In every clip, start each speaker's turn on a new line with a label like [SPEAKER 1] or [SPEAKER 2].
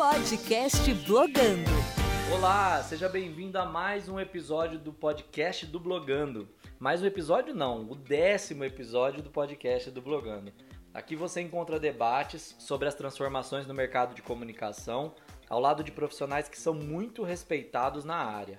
[SPEAKER 1] Podcast Blogando.
[SPEAKER 2] Olá, seja bem-vindo a mais um episódio do podcast do Blogando. Mais um episódio não, o décimo episódio do podcast do Blogando. Aqui você encontra debates sobre as transformações no mercado de comunicação, ao lado de profissionais que são muito respeitados na área.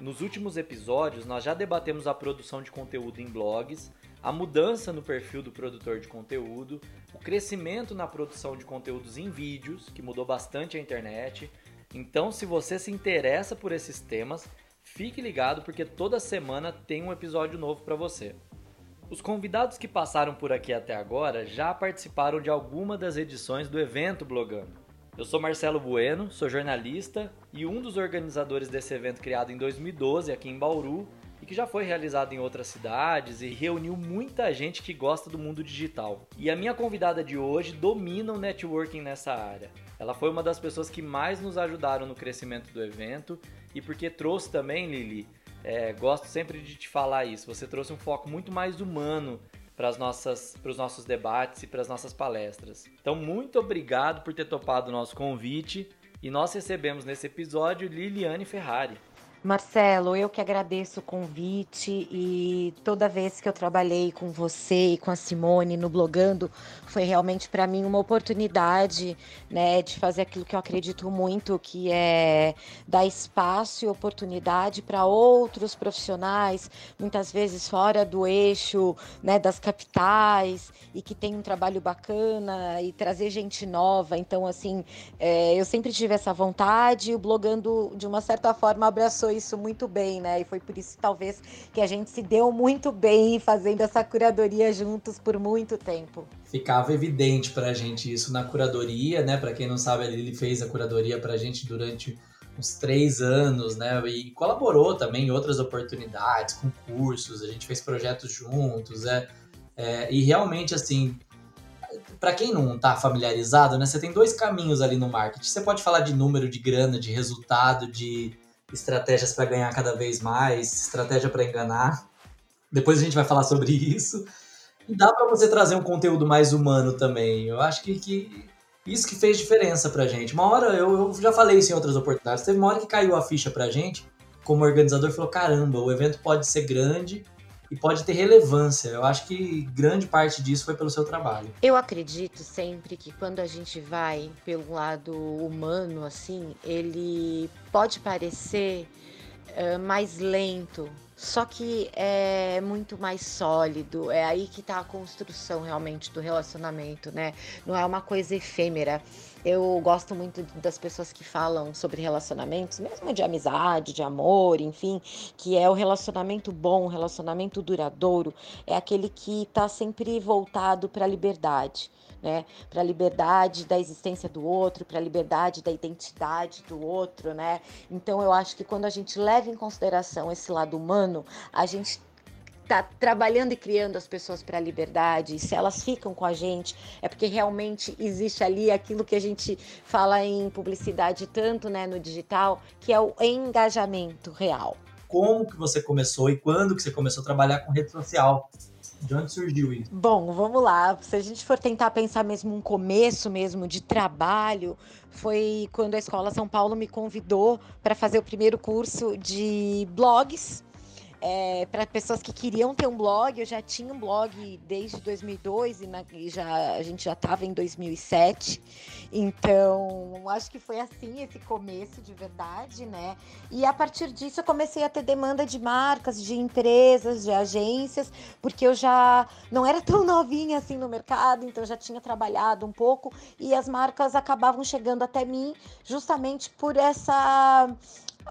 [SPEAKER 2] Nos últimos episódios, nós já debatemos a produção de conteúdo em blogs, a mudança no perfil do produtor de conteúdo, o crescimento na produção de conteúdos em vídeos, que mudou bastante a internet. Então, se você se interessa por esses temas, fique ligado porque toda semana tem um episódio novo para você. Os convidados que passaram por aqui até agora já participaram de alguma das edições do evento Blogando. Eu sou Marcelo Bueno, sou jornalista e um dos organizadores desse evento criado em 2012 aqui em Bauru e que já foi realizado em outras cidades e reuniu muita gente que gosta do mundo digital. E a minha convidada de hoje domina o networking nessa área. Ela foi uma das pessoas que mais nos ajudaram no crescimento do evento e porque trouxe também, Lili, é, gosto sempre de te falar isso. Você trouxe um foco muito mais humano para os nossos debates e para as nossas palestras. Então, muito obrigado por ter topado o nosso convite. E nós recebemos nesse episódio Liliane Ferrari.
[SPEAKER 3] Marcelo, eu que agradeço o convite e toda vez que eu trabalhei com você e com a Simone no blogando, foi realmente para mim uma oportunidade, né, de fazer aquilo que eu acredito muito, que é dar espaço e oportunidade para outros profissionais, muitas vezes fora do eixo, né, das capitais e que tem um trabalho bacana e trazer gente nova. Então, assim, é, eu sempre tive essa vontade e o blogando de uma certa forma abraçou isso muito bem, né? E foi por isso, talvez, que a gente se deu muito bem fazendo essa curadoria juntos por muito tempo.
[SPEAKER 2] Ficava evidente pra gente isso na curadoria, né? Para quem não sabe, ele fez a curadoria pra gente durante uns três anos, né? E colaborou também em outras oportunidades, com cursos, a gente fez projetos juntos, é, é e realmente, assim, para quem não está familiarizado, né, você tem dois caminhos ali no marketing. Você pode falar de número, de grana, de resultado, de estratégias para ganhar cada vez mais, estratégia para enganar. Depois a gente vai falar sobre isso. E dá para você trazer um conteúdo mais humano também. Eu acho que, que isso que fez diferença pra gente. Uma hora, eu, eu, já falei isso em outras oportunidades, teve uma hora que caiu a ficha pra gente, como organizador, falou: caramba, o evento pode ser grande e pode ter relevância. Eu acho que grande parte disso foi pelo seu trabalho.
[SPEAKER 3] Eu acredito sempre que quando a gente vai pelo lado humano, assim, ele pode parecer uh, mais lento, só que é muito mais sólido. É aí que está a construção realmente do relacionamento, né? Não é uma coisa efêmera. Eu gosto muito das pessoas que falam sobre relacionamentos, mesmo de amizade, de amor, enfim, que é o relacionamento bom, o relacionamento duradouro, é aquele que está sempre voltado para a liberdade. Né, para a liberdade da existência do outro, para a liberdade da identidade do outro, né? Então eu acho que quando a gente leva em consideração esse lado humano, a gente está trabalhando e criando as pessoas para a liberdade, se elas ficam com a gente, é porque realmente existe ali aquilo que a gente fala em publicidade tanto, né, no digital, que é o engajamento real.
[SPEAKER 2] Como que você começou e quando que você começou a trabalhar com rede social? De onde surgiu isso?
[SPEAKER 3] Bom, vamos lá. Se a gente for tentar pensar mesmo um começo mesmo de trabalho, foi quando a Escola São Paulo me convidou para fazer o primeiro curso de blogs é, para pessoas que queriam ter um blog. Eu já tinha um blog desde 2002 e, na, e já, a gente já estava em 2007. Então, acho que foi assim esse começo de verdade, né? E a partir disso eu comecei a ter demanda de marcas, de empresas, de agências, porque eu já não era tão novinha assim no mercado, então já tinha trabalhado um pouco e as marcas acabavam chegando até mim justamente por essa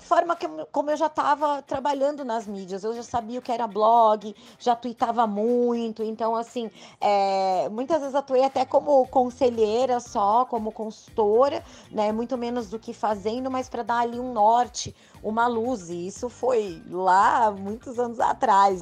[SPEAKER 3] forma que, como eu já estava trabalhando nas mídias, eu já sabia o que era blog, já tweetava muito, então assim, é, muitas vezes atuei até como conselheira só, como consultora, né, muito menos do que fazendo, mas para dar ali um norte, uma luz, e isso foi lá muitos anos atrás.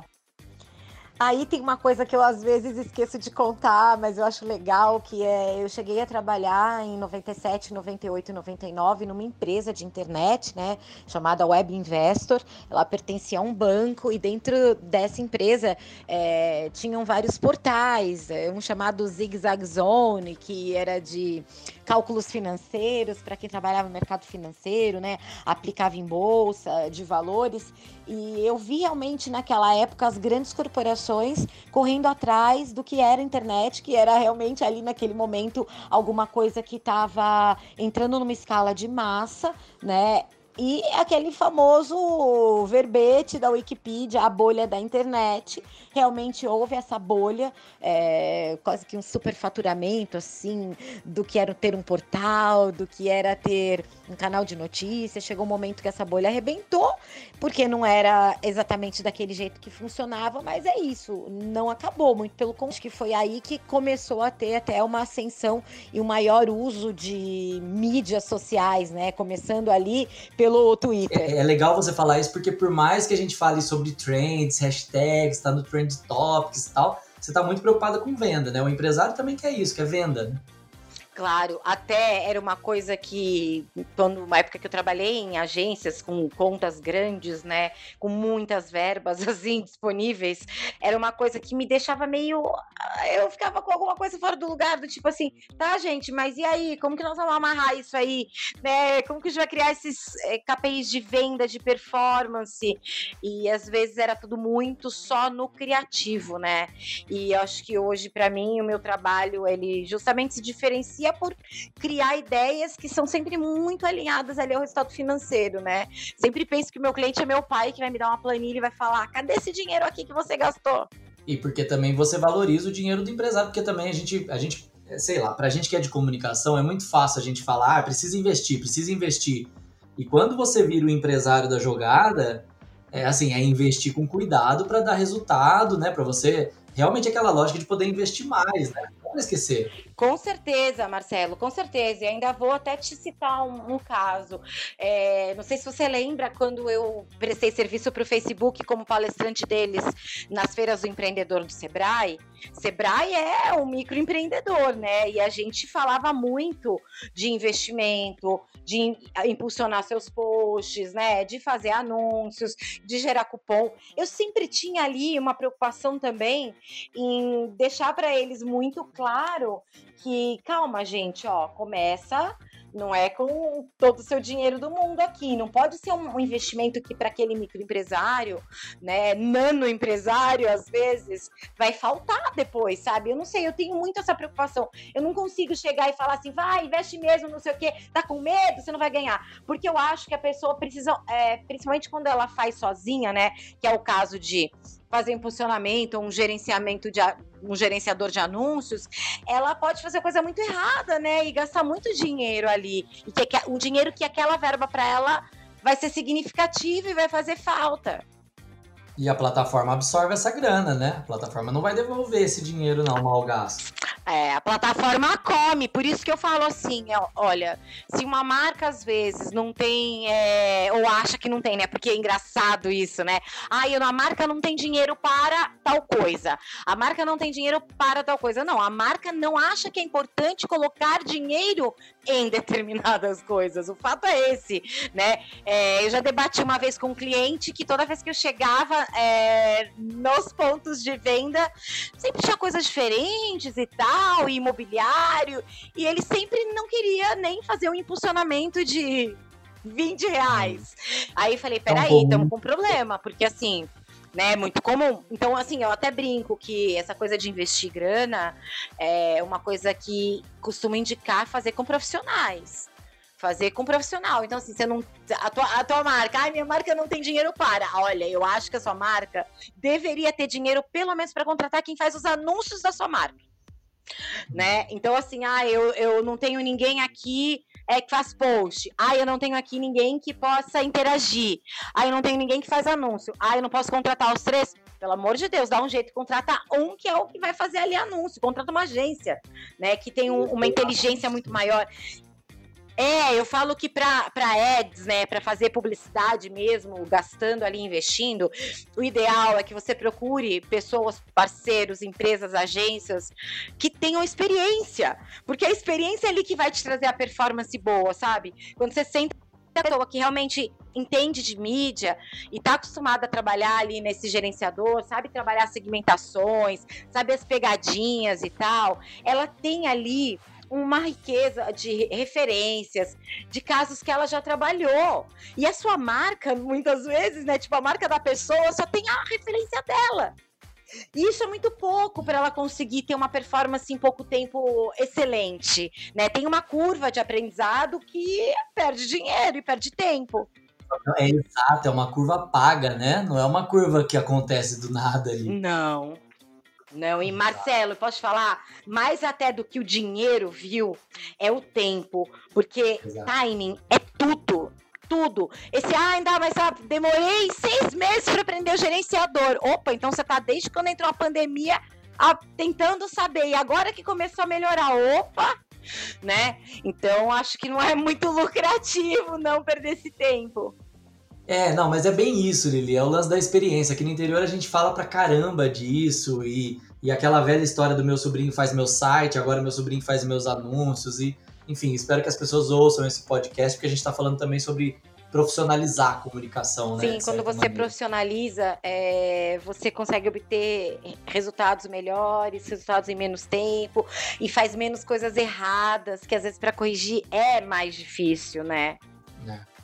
[SPEAKER 3] Aí tem uma coisa que eu às vezes esqueço de contar, mas eu acho legal, que é eu cheguei a trabalhar em 97, 98 99 numa empresa de internet, né, chamada Web Investor. Ela pertencia a um banco e dentro dessa empresa é, tinham vários portais, é, um chamado Zig Zag Zone, que era de cálculos financeiros para quem trabalhava no mercado financeiro, né? Aplicava em bolsa de valores. E eu vi realmente naquela época as grandes corporações correndo atrás do que era internet, que era realmente ali naquele momento alguma coisa que estava entrando numa escala de massa, né? E aquele famoso verbete da Wikipedia, a bolha da internet. Realmente houve essa bolha, é, quase que um superfaturamento, assim, do que era ter um portal, do que era ter um canal de notícias. Chegou um momento que essa bolha arrebentou, porque não era exatamente daquele jeito que funcionava, mas é isso, não acabou. Muito pelo contrário, que foi aí que começou a ter até uma ascensão e um maior uso de mídias sociais, né? Começando ali pelo Twitter.
[SPEAKER 2] É, é, legal você falar isso porque por mais que a gente fale sobre trends, hashtags, tá no trend topics e tal, você tá muito preocupada com venda, né? O empresário também quer isso, quer venda, né?
[SPEAKER 3] Claro, até era uma coisa que, quando uma época que eu trabalhei em agências com contas grandes, né, com muitas verbas assim disponíveis, era uma coisa que me deixava meio, eu ficava com alguma coisa fora do lugar, do tipo assim, tá, gente, mas e aí, como que nós vamos amarrar isso aí, né? Como que a gente vai criar esses é, KPIs de venda, de performance? E às vezes era tudo muito só no criativo, né? E acho que hoje para mim o meu trabalho ele justamente se diferencia é por criar ideias que são sempre muito alinhadas ali ao resultado financeiro, né? Sempre penso que o meu cliente é meu pai que vai me dar uma planilha e vai falar: cadê esse dinheiro aqui que você gastou?
[SPEAKER 2] E porque também você valoriza o dinheiro do empresário, porque também a gente, a gente sei lá, pra gente que é de comunicação, é muito fácil a gente falar, ah, precisa investir, precisa investir. E quando você vira o empresário da jogada, é assim, é investir com cuidado para dar resultado, né? Para você realmente aquela lógica de poder investir mais, né? Não esquecer.
[SPEAKER 3] Com certeza, Marcelo, com certeza. E ainda vou até te citar um, um caso. É, não sei se você lembra quando eu prestei serviço para o Facebook como palestrante deles nas feiras do empreendedor do Sebrae. Sebrae é um microempreendedor, né? E a gente falava muito de investimento, de impulsionar seus posts, né? De fazer anúncios, de gerar cupom. Eu sempre tinha ali uma preocupação também em deixar para eles muito claro que, calma, gente, ó, começa não é com todo o seu dinheiro do mundo aqui. Não pode ser um investimento que para aquele microempresário, né, nano empresário, às vezes, vai faltar depois, sabe? Eu não sei, eu tenho muito essa preocupação. Eu não consigo chegar e falar assim, vai, investe mesmo, não sei o quê, tá com medo, você não vai ganhar. Porque eu acho que a pessoa precisa, é, principalmente quando ela faz sozinha, né, que é o caso de fazer impulsionamento, um gerenciamento de um gerenciador de anúncios, ela pode fazer coisa muito errada, né? E gastar muito dinheiro ali. E que o dinheiro que aquela verba para ela vai ser significativo e vai fazer falta.
[SPEAKER 2] E a plataforma absorve essa grana, né? A plataforma não vai devolver esse dinheiro, não, mal gasto.
[SPEAKER 3] É, a plataforma come, por isso que eu falo assim, olha, se uma marca às vezes não tem, é, ou acha que não tem, né? Porque é engraçado isso, né? Ah, a marca não tem dinheiro para tal coisa. A marca não tem dinheiro para tal coisa. Não, a marca não acha que é importante colocar dinheiro em determinadas coisas. O fato é esse, né? É, eu já debati uma vez com um cliente que toda vez que eu chegava é, nos pontos de venda, sempre tinha coisas diferentes e tal e imobiliário, e ele sempre não queria nem fazer um impulsionamento de 20 reais. Aí falei, peraí, estamos com problema, porque assim, né, muito comum. Então, assim, eu até brinco que essa coisa de investir grana é uma coisa que costumo indicar fazer com profissionais fazer com profissional. Então, assim, você não. A tua, a tua marca, ai, minha marca não tem dinheiro para. Olha, eu acho que a sua marca deveria ter dinheiro, pelo menos, para contratar quem faz os anúncios da sua marca né? Então, assim, ah, eu, eu não tenho ninguém aqui é, que faz post. Ah, eu não tenho aqui ninguém que possa interagir. Ah, eu não tenho ninguém que faz anúncio. Ah, eu não posso contratar os três. Pelo amor de Deus, dá um jeito, contrata um que é o que vai fazer ali anúncio, contrata uma agência, né, que tem um, uma inteligência muito maior. É, eu falo que para ads, né, para fazer publicidade mesmo, gastando ali, investindo, o ideal é que você procure pessoas, parceiros, empresas, agências que tenham experiência, porque a experiência é ali que vai te trazer a performance boa, sabe? Quando você senta a pessoa que realmente entende de mídia e está acostumada a trabalhar ali nesse gerenciador, sabe trabalhar segmentações, sabe as pegadinhas e tal, ela tem ali uma riqueza de referências, de casos que ela já trabalhou. E a sua marca, muitas vezes, né? Tipo, a marca da pessoa só tem a referência dela. E isso é muito pouco para ela conseguir ter uma performance em pouco tempo excelente, né? Tem uma curva de aprendizado que perde dinheiro e perde tempo.
[SPEAKER 2] É exato, é uma curva paga, né? Não é uma curva que acontece do nada ali.
[SPEAKER 3] Não. Não, e Marcelo, posso falar? Mais até do que o dinheiro, viu? É o tempo. Porque Exato. timing é tudo tudo. Esse, ah, ainda, mas ah, demorei seis meses para aprender o gerenciador. Opa, então você tá desde quando entrou a pandemia a, tentando saber. E agora que começou a melhorar, opa, né? Então acho que não é muito lucrativo não perder esse tempo.
[SPEAKER 2] É, não, mas é bem isso, Lili. É o lance da experiência. Aqui no interior a gente fala pra caramba disso e, e aquela velha história do meu sobrinho faz meu site, agora meu sobrinho faz meus anúncios e enfim, espero que as pessoas ouçam esse podcast, porque a gente está falando também sobre profissionalizar a comunicação,
[SPEAKER 3] né? Sim, quando você maneira. profissionaliza, é, você consegue obter resultados melhores, resultados em menos tempo e faz menos coisas erradas, que às vezes para corrigir é mais difícil, né?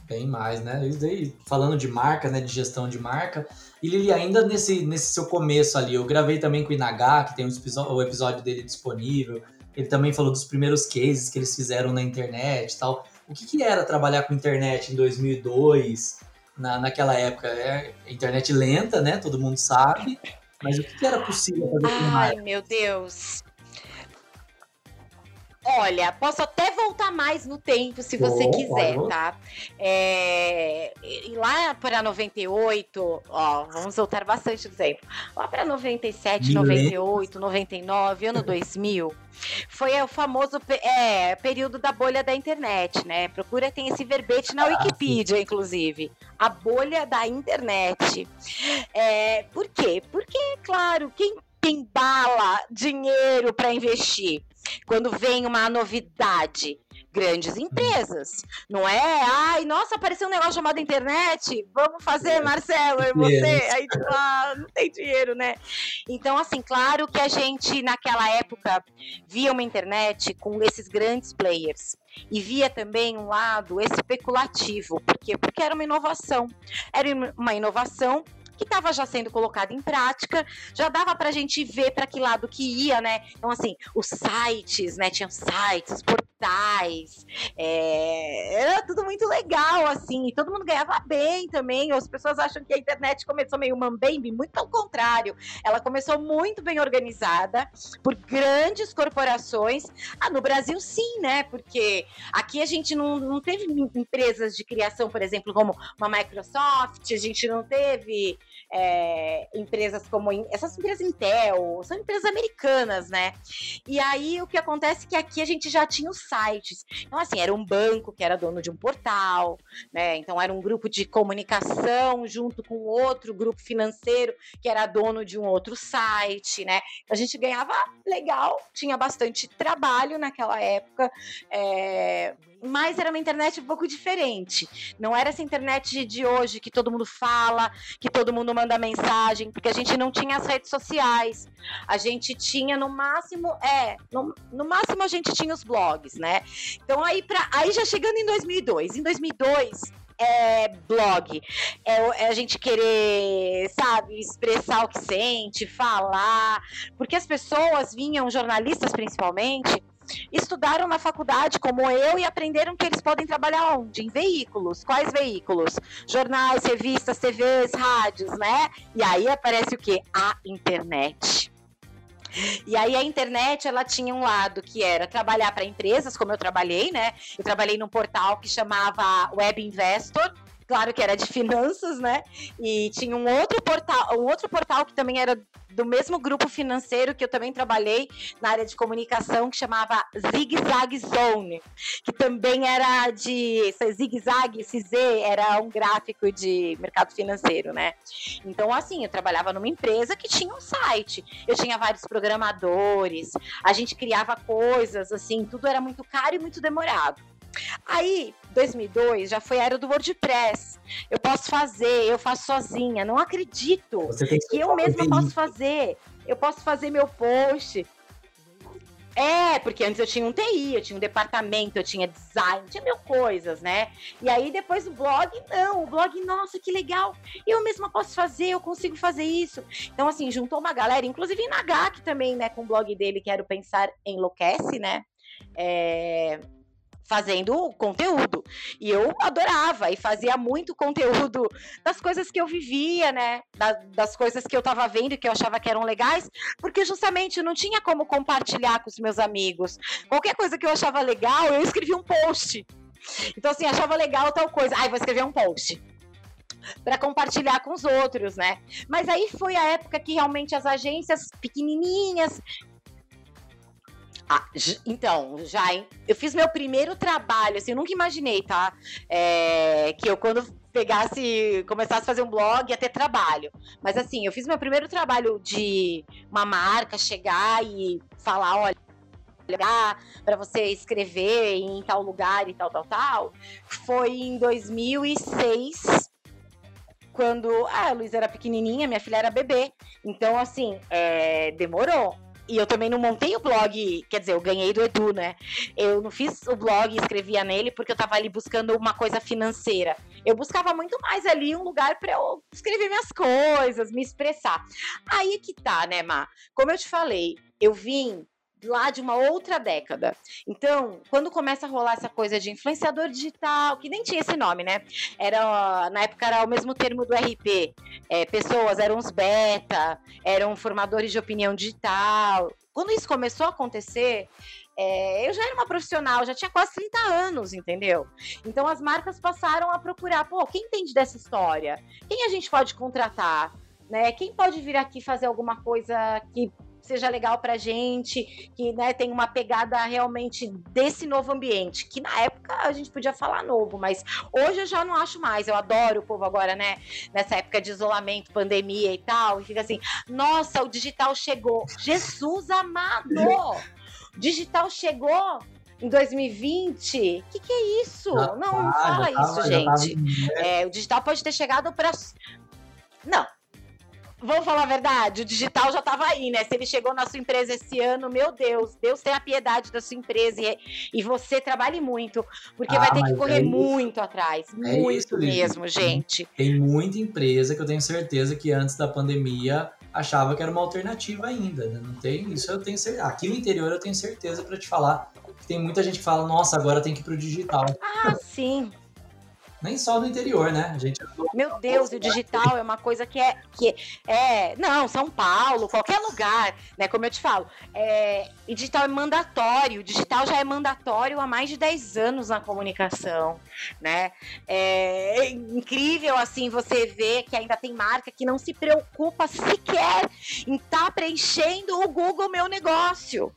[SPEAKER 2] Bem mais, né? E daí, falando de marca, né, de gestão de marca, e Lili, ainda nesse, nesse seu começo ali, eu gravei também com o Inagá, que tem um o episódio dele disponível, ele também falou dos primeiros cases que eles fizeram na internet e tal. O que, que era trabalhar com internet em 2002, na, naquela época? É internet lenta, né? Todo mundo sabe. Mas o que, que era possível fazer com
[SPEAKER 3] Ai, meu Deus. Olha, posso até voltar mais no tempo se você oh, quiser, oh. tá? É, e lá para 98, ó, vamos voltar bastante no tempo. Lá para 97, 98, 99, ano 2000, foi o famoso é, período da bolha da internet, né? Procura, tem esse verbete na ah, Wikipedia, inclusive. A bolha da internet. É, por quê? Porque, claro, quem tem bala, dinheiro para investir? Quando vem uma novidade, grandes empresas, não é? Ai, nossa, apareceu um negócio chamado internet, vamos fazer, é. Marcelo, e você? Aí, ah, não tem dinheiro, né? Então, assim, claro que a gente, naquela época, via uma internet com esses grandes players. E via também um lado especulativo. Por quê? Porque era uma inovação. Era uma inovação que estava já sendo colocado em prática, já dava para a gente ver para que lado que ia, né? Então, assim, os sites, né? Tinham sites, os portais, é... era tudo muito legal, assim, todo mundo ganhava bem também. As pessoas acham que a internet começou meio mambembe, muito ao contrário. Ela começou muito bem organizada por grandes corporações. Ah, no Brasil, sim, né? Porque aqui a gente não, não teve empresas de criação, por exemplo, como uma Microsoft, a gente não teve é, empresas como essas empresas Intel, são empresas americanas, né? E aí o que acontece é que aqui a gente já tinha os sites. Então, assim, era um banco que era dono de um portal, né? Então era um grupo de comunicação junto com outro grupo financeiro que era dono de um outro site, né? A gente ganhava legal, tinha bastante trabalho naquela época. É, mas era uma internet um pouco diferente. Não era essa internet de hoje que todo mundo fala, que todo mundo manda mensagem, porque a gente não tinha as redes sociais. A gente tinha no máximo, é, no, no máximo a gente tinha os blogs, né? Então aí para aí já chegando em 2002, em 2002 é blog. É, é, a gente querer, sabe, expressar o que sente, falar. Porque as pessoas vinham, jornalistas principalmente, estudaram na faculdade como eu e aprenderam que eles podem trabalhar onde? Em veículos. Quais veículos? Jornais, revistas, TVs, rádios, né? E aí aparece o que? A internet. E aí a internet ela tinha um lado que era trabalhar para empresas, como eu trabalhei, né? Eu trabalhei num portal que chamava Web Investor, claro que era de finanças, né? E tinha um outro portal, um outro portal que também era do mesmo grupo financeiro que eu também trabalhei na área de comunicação, que chamava Zig Zag Zone, que também era de Zig Zag, esse Z era um gráfico de mercado financeiro, né? Então, assim, eu trabalhava numa empresa que tinha um site, eu tinha vários programadores, a gente criava coisas, assim, tudo era muito caro e muito demorado. Aí, 2002, já foi a era do WordPress. Eu posso fazer, eu faço sozinha. Não acredito que, que eu mesma posso fazer. Eu posso fazer meu post. É, porque antes eu tinha um TI, eu tinha um departamento, eu tinha design, tinha mil coisas, né? E aí depois o blog, não, o blog, nossa, que legal. Eu mesma posso fazer, eu consigo fazer isso. Então, assim, juntou uma galera, inclusive na GAC também, né, com o blog dele, Quero Pensar Enlouquece, né? É, fazendo conteúdo. E eu adorava e fazia muito conteúdo das coisas que eu vivia, né? das coisas que eu tava vendo e que eu achava que eram legais, porque justamente não tinha como compartilhar com os meus amigos. Qualquer coisa que eu achava legal, eu escrevia um post. Então, assim, achava legal tal coisa. Ai, vou escrever um post para compartilhar com os outros, né? Mas aí foi a época que realmente as agências pequenininhas ah, então, já, hein? Eu fiz meu primeiro trabalho, assim, eu nunca imaginei, tá? É, que eu, quando pegasse, começasse a fazer um blog, ia ter trabalho. Mas, assim, eu fiz meu primeiro trabalho de uma marca chegar e falar: olha, para você escrever em tal lugar e tal, tal, tal, foi em 2006 quando ah, a Luísa era pequenininha, minha filha era bebê. Então, assim, é, demorou e eu também não montei o blog, quer dizer, eu ganhei do Edu, né? Eu não fiz o blog escrevia nele porque eu tava ali buscando uma coisa financeira. Eu buscava muito mais ali um lugar para eu escrever minhas coisas, me expressar. Aí que tá, né, Má? Como eu te falei, eu vim lá de uma outra década. Então, quando começa a rolar essa coisa de influenciador digital, que nem tinha esse nome, né? Era na época era o mesmo termo do RP. É, pessoas eram os beta, eram formadores de opinião digital. Quando isso começou a acontecer, é, eu já era uma profissional, já tinha quase 30 anos, entendeu? Então as marcas passaram a procurar, pô, quem entende dessa história? Quem a gente pode contratar? Né? Quem pode vir aqui fazer alguma coisa que seja legal pra gente, que né, tem uma pegada realmente desse novo ambiente, que na época a gente podia falar novo, mas hoje eu já não acho mais. Eu adoro o povo agora, né? Nessa época de isolamento, pandemia e tal, e fica assim: nossa, o digital chegou. Jesus amado! Digital chegou em 2020? O que, que é isso? Já não, tá, não fala isso, tava, gente. Tava... É, o digital pode ter chegado para. Não, Vamos falar a verdade, o digital já estava aí, né? Se ele chegou na sua empresa esse ano, meu Deus, Deus tenha piedade da sua empresa e, e você trabalhe muito, porque ah, vai ter que correr é muito atrás, é muito isso, mesmo, gente.
[SPEAKER 2] Tem muita empresa que eu tenho certeza que antes da pandemia achava que era uma alternativa ainda, né? Não tem isso, eu tenho certeza. Aqui no interior eu tenho certeza para te falar que tem muita gente que fala, nossa, agora tem que ir pro digital.
[SPEAKER 3] Ah, sim
[SPEAKER 2] nem só no interior, né? A gente
[SPEAKER 3] Meu Deus, o digital é uma coisa que é que é, não, São Paulo, qualquer lugar, né? Como eu te falo, é, e digital é mandatório, o digital já é mandatório há mais de 10 anos na comunicação, né? É, é incrível assim você ver que ainda tem marca que não se preocupa sequer em estar tá preenchendo o Google Meu Negócio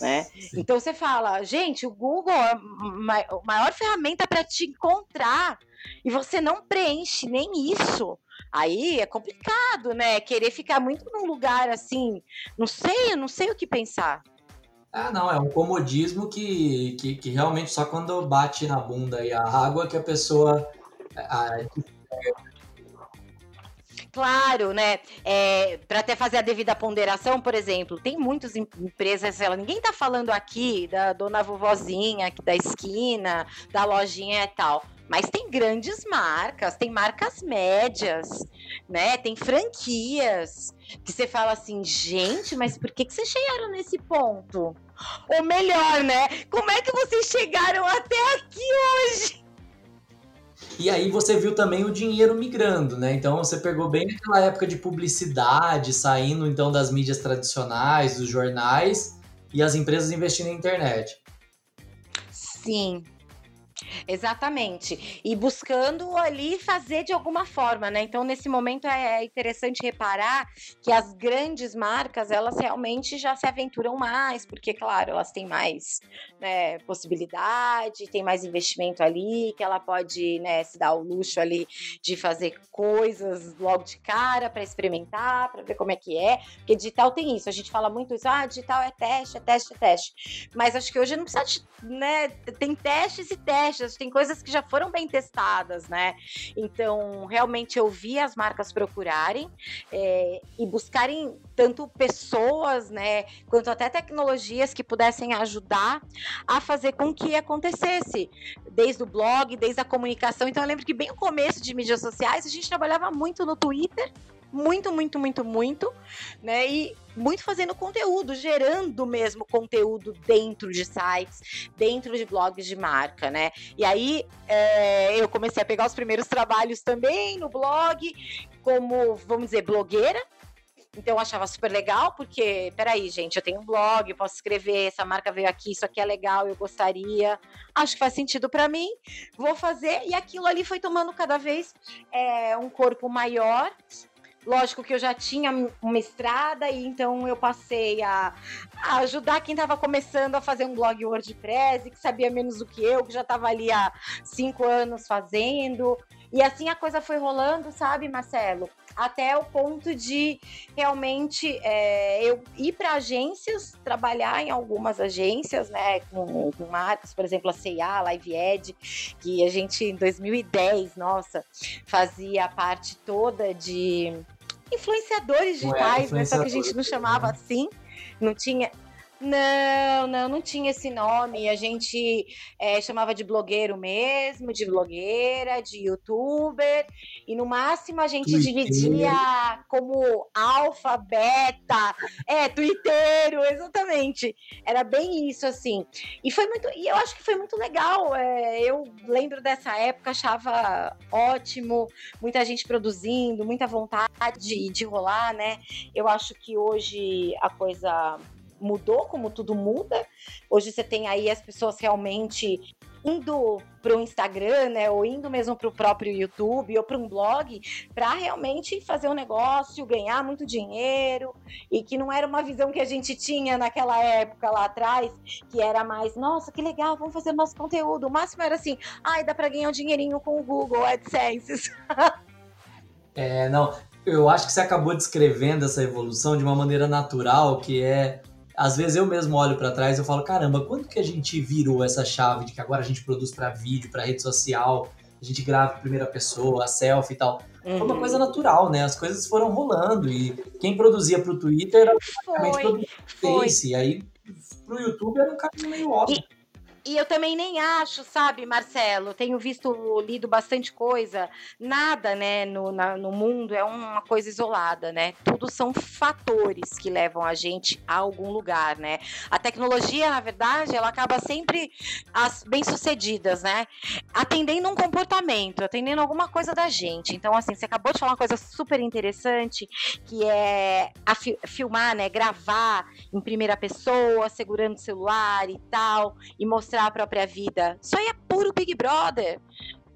[SPEAKER 3] né? Então você fala, gente, o Google é a maior ferramenta para te encontrar e você não preenche nem isso. Aí é complicado, né? Querer ficar muito num lugar assim, não sei, eu não sei o que pensar.
[SPEAKER 2] Ah, não, é um comodismo que, que, que realmente só quando bate na bunda e a água que a pessoa a,
[SPEAKER 3] Claro, né? É, para até fazer a devida ponderação, por exemplo, tem muitas empresas, ela, ninguém está falando aqui da dona vovozinha aqui da esquina, da lojinha e tal. Mas tem grandes marcas, tem marcas médias, né? Tem franquias que você fala assim, gente, mas por que, que vocês chegaram nesse ponto? Ou melhor, né? Como é que vocês chegaram até aqui hoje?
[SPEAKER 2] E aí você viu também o dinheiro migrando, né? Então você pegou bem aquela época de publicidade, saindo então das mídias tradicionais, dos jornais, e as empresas investindo na internet.
[SPEAKER 3] Sim, Exatamente. E buscando ali fazer de alguma forma, né? Então, nesse momento é interessante reparar que as grandes marcas, elas realmente já se aventuram mais, porque, claro, elas têm mais né, possibilidade, tem mais investimento ali, que ela pode né, se dar o luxo ali de fazer coisas logo de cara para experimentar, para ver como é que é. Porque digital tem isso, a gente fala muito isso, ah, digital é teste, é teste, é teste. Mas acho que hoje não precisa, né? Tem testes e testes tem coisas que já foram bem testadas, né? Então, realmente eu vi as marcas procurarem é, e buscarem tanto pessoas, né, quanto até tecnologias que pudessem ajudar a fazer com que acontecesse, desde o blog, desde a comunicação. Então, eu lembro que bem no começo de mídias sociais, a gente trabalhava muito no Twitter, muito, muito, muito, muito, né? E muito fazendo conteúdo, gerando mesmo conteúdo dentro de sites, dentro de blogs de marca, né? E aí é, eu comecei a pegar os primeiros trabalhos também no blog, como, vamos dizer, blogueira, então eu achava super legal, porque, peraí, gente, eu tenho um blog, eu posso escrever, essa marca veio aqui, isso aqui é legal, eu gostaria, acho que faz sentido para mim, vou fazer, e aquilo ali foi tomando cada vez é, um corpo maior. Lógico que eu já tinha uma estrada e então eu passei a, a ajudar quem estava começando a fazer um blog WordPress, que sabia menos do que eu, que já estava ali há cinco anos fazendo. E assim a coisa foi rolando, sabe, Marcelo? Até o ponto de realmente é, eu ir para agências, trabalhar em algumas agências, né, com, com marcas, por exemplo, a CIA, a Live Ed, que a gente em 2010, nossa, fazia parte toda de influenciadores digitais, é, né? Só que a gente não chamava né? assim, não tinha. Não, não, não tinha esse nome. A gente é, chamava de blogueiro mesmo, de blogueira, de youtuber. E no máximo a gente dividia como alfa, beta, é, twitteiro, exatamente. Era bem isso, assim. E foi muito. E eu acho que foi muito legal. É, eu lembro dessa época, achava ótimo, muita gente produzindo, muita vontade de, de rolar, né? Eu acho que hoje a coisa mudou, como tudo muda. Hoje você tem aí as pessoas realmente indo para o Instagram, né, ou indo mesmo para o próprio YouTube ou para um blog, para realmente fazer um negócio, ganhar muito dinheiro, e que não era uma visão que a gente tinha naquela época lá atrás, que era mais, nossa, que legal, vamos fazer nosso conteúdo. O máximo era assim, ai, dá para ganhar um dinheirinho com o Google AdSense.
[SPEAKER 2] é, não, eu acho que você acabou descrevendo essa evolução de uma maneira natural, que é às vezes eu mesmo olho para trás e falo, caramba, quando que a gente virou essa chave de que agora a gente produz para vídeo, para rede social, a gente grava em primeira pessoa, selfie e tal. Uhum. Foi uma coisa uhum. natural, né? As coisas foram rolando e quem produzia pro Twitter era praticamente produzir Face, e aí pro YouTube era um caminho meio óbvio.
[SPEAKER 3] E eu também nem acho, sabe, Marcelo? Tenho visto, lido bastante coisa. Nada, né, no, na, no mundo é uma coisa isolada, né? Tudo são fatores que levam a gente a algum lugar, né? A tecnologia, na verdade, ela acaba sempre as bem-sucedidas, né? Atendendo um comportamento, atendendo alguma coisa da gente. Então, assim, você acabou de falar uma coisa super interessante, que é fi filmar, né? Gravar em primeira pessoa, segurando o celular e tal, e mostrar mostrar a própria vida. Isso aí é puro Big Brother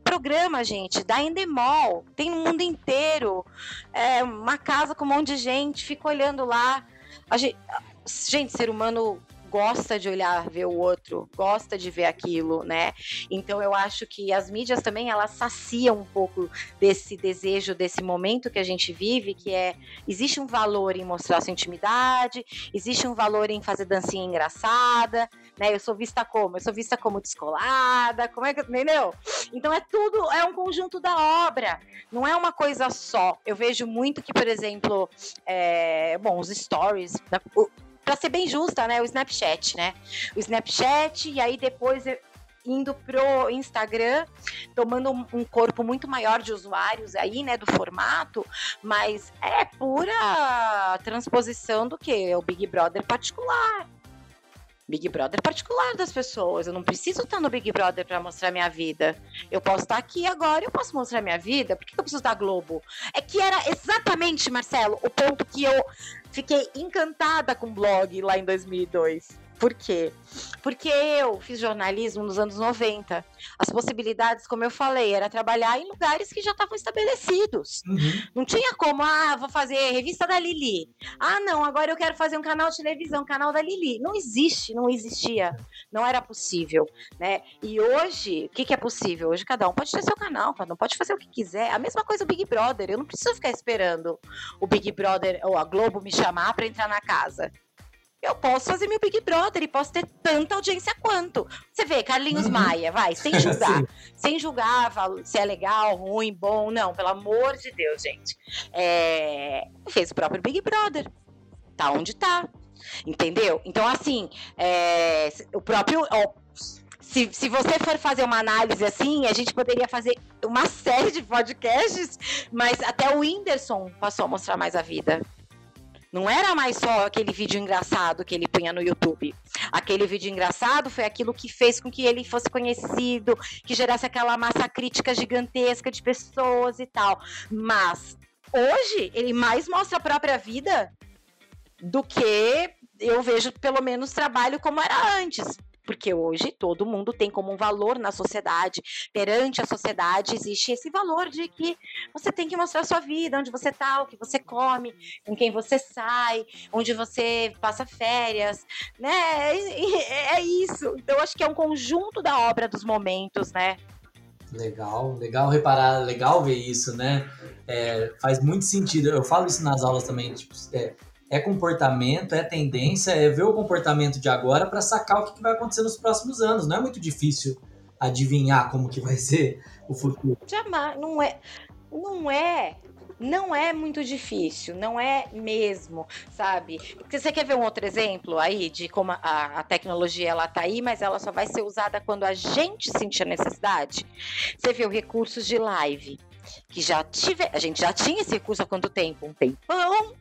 [SPEAKER 3] programa, gente, da Endemol, tem no mundo inteiro. É uma casa com um monte de gente, fica olhando lá. A gente, gente, ser humano gosta de olhar, ver o outro, gosta de ver aquilo, né? Então eu acho que as mídias também elas saciam um pouco desse desejo, desse momento que a gente vive, que é existe um valor em mostrar sua intimidade, existe um valor em fazer dancinha engraçada, né? Eu sou vista como? Eu sou vista como descolada, como é que, entendeu? Então é tudo, é um conjunto da obra, não é uma coisa só. Eu vejo muito que, por exemplo, é, bom, os stories, né? para ser bem justa, né, o Snapchat, né? O Snapchat e aí depois indo pro Instagram, tomando um corpo muito maior de usuários aí, né, do formato, mas é pura transposição do que o Big Brother particular. Big Brother particular das pessoas. Eu não preciso estar no Big Brother para mostrar minha vida. Eu posso estar aqui agora, eu posso mostrar minha vida. Por que eu preciso da Globo? É que era exatamente, Marcelo, o ponto que eu fiquei encantada com o blog lá em 2002. Por quê? Porque eu fiz jornalismo nos anos 90. As possibilidades, como eu falei, era trabalhar em lugares que já estavam estabelecidos. Uhum. Não tinha como, ah, vou fazer revista da Lili. Ah, não, agora eu quero fazer um canal de televisão, canal da Lili. Não existe, não existia. Não era possível, né? E hoje, o que, que é possível? Hoje cada um pode ter seu canal, cada um pode fazer o que quiser. A mesma coisa o Big Brother. Eu não preciso ficar esperando o Big Brother ou a Globo me chamar para entrar na casa. Eu posso fazer meu Big Brother e posso ter tanta audiência quanto. Você vê, Carlinhos uhum. Maia, vai, sem julgar. sem julgar se é legal, ruim, bom, não, pelo amor de Deus, gente. É, fez o próprio Big Brother. Tá onde tá. Entendeu? Então, assim, é, o próprio. Ó, se, se você for fazer uma análise assim, a gente poderia fazer uma série de podcasts, mas até o Whindersson passou a mostrar mais a vida. Não era mais só aquele vídeo engraçado que ele punha no YouTube. Aquele vídeo engraçado foi aquilo que fez com que ele fosse conhecido, que gerasse aquela massa crítica gigantesca de pessoas e tal. Mas hoje ele mais mostra a própria vida do que eu vejo pelo menos trabalho como era antes porque hoje todo mundo tem como um valor na sociedade, perante a sociedade existe esse valor de que você tem que mostrar a sua vida, onde você tá, o que você come, com quem você sai, onde você passa férias, né? É, isso. Então acho que é um conjunto da obra dos momentos, né?
[SPEAKER 2] Legal, legal reparar, legal ver isso, né? É, faz muito sentido. Eu falo isso nas aulas também. Tipo, é, é comportamento, é tendência, é ver o comportamento de agora para sacar o que, vai acontecer nos próximos anos. Não é muito difícil adivinhar como que vai ser o futuro.
[SPEAKER 3] Jamais, não é, não é, não é muito difícil, não é mesmo, sabe? Porque você quer ver um outro exemplo aí de como a, a tecnologia ela tá aí, mas ela só vai ser usada quando a gente sentir a necessidade. Você viu recursos de live que já tive, a gente já tinha esse recurso há quanto tempo? Um tempão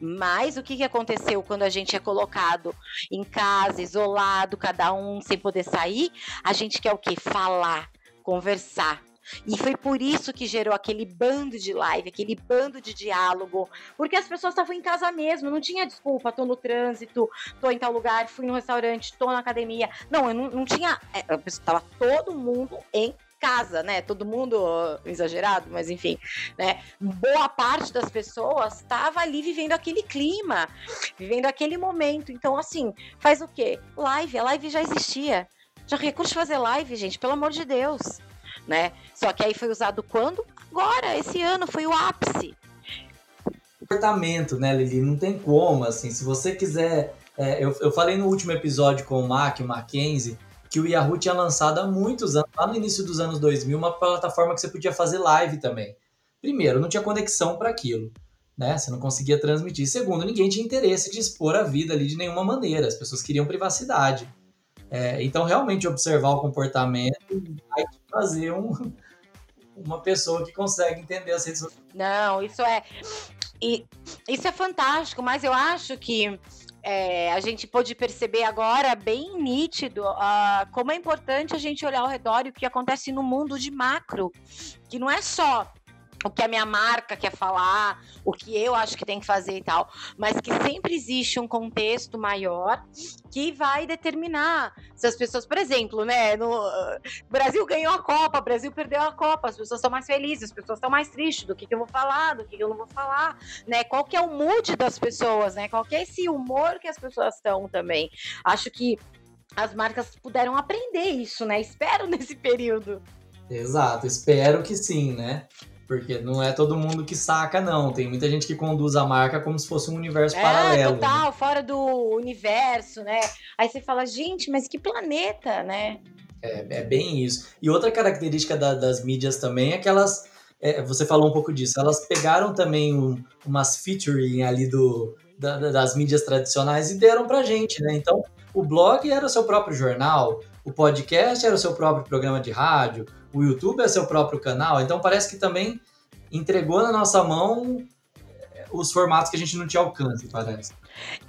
[SPEAKER 3] mas o que, que aconteceu quando a gente é colocado em casa, isolado, cada um sem poder sair? A gente quer o quê? Falar, conversar. E foi por isso que gerou aquele bando de live, aquele bando de diálogo, porque as pessoas estavam em casa mesmo, não tinha desculpa, tô no trânsito, tô em tal lugar, fui no restaurante, tô na academia. Não, eu não, não tinha. É, Estava todo mundo em casa, né? Todo mundo exagerado, mas enfim, né? Boa parte das pessoas estava ali vivendo aquele clima, vivendo aquele momento. Então, assim, faz o quê? Live, a live já existia. Já recurso fazer live, gente, pelo amor de Deus, né? Só que aí foi usado quando? Agora, esse ano foi o ápice.
[SPEAKER 2] Comportamento, né, Lili? Não tem como, assim, se você quiser. É, eu, eu falei no último episódio com o Mac, o Mackenzie, que o Yahoo tinha lançado há muitos anos, lá no início dos anos 2000, uma plataforma que você podia fazer live também. Primeiro, não tinha conexão para aquilo, né? Você não conseguia transmitir. Segundo, ninguém tinha interesse de expor a vida ali de nenhuma maneira. As pessoas queriam privacidade. É, então, realmente observar o comportamento vai fazer um, uma pessoa que consegue entender as redes sociais.
[SPEAKER 3] Não, isso é. E, isso é fantástico, mas eu acho que é, a gente pôde perceber agora, bem nítido, uh, como é importante a gente olhar ao redor e o que acontece no mundo de macro, que não é só o que a minha marca quer falar, o que eu acho que tem que fazer e tal, mas que sempre existe um contexto maior que vai determinar se as pessoas, por exemplo, né, no Brasil ganhou a Copa, Brasil perdeu a Copa, as pessoas estão mais felizes, as pessoas estão mais tristes do que, que eu vou falar, do que, que eu não vou falar, né? Qual que é o mood das pessoas, né? Qual que é esse humor que as pessoas estão também? Acho que as marcas puderam aprender isso, né? Espero nesse período.
[SPEAKER 2] Exato, espero que sim, né? Porque não é todo mundo que saca, não. Tem muita gente que conduz a marca como se fosse um universo é, paralelo.
[SPEAKER 3] Total, né? fora do universo, né? Aí você fala, gente, mas que planeta, né?
[SPEAKER 2] É, é bem isso. E outra característica da, das mídias também é que elas. É, você falou um pouco disso. Elas pegaram também um, umas featuring ali do, da, das mídias tradicionais e deram pra gente, né? Então, o blog era o seu próprio jornal, o podcast era o seu próprio programa de rádio, o YouTube é seu próprio canal, então parece que também entregou na nossa mão eh, os formatos que a gente não tinha alcance, parece.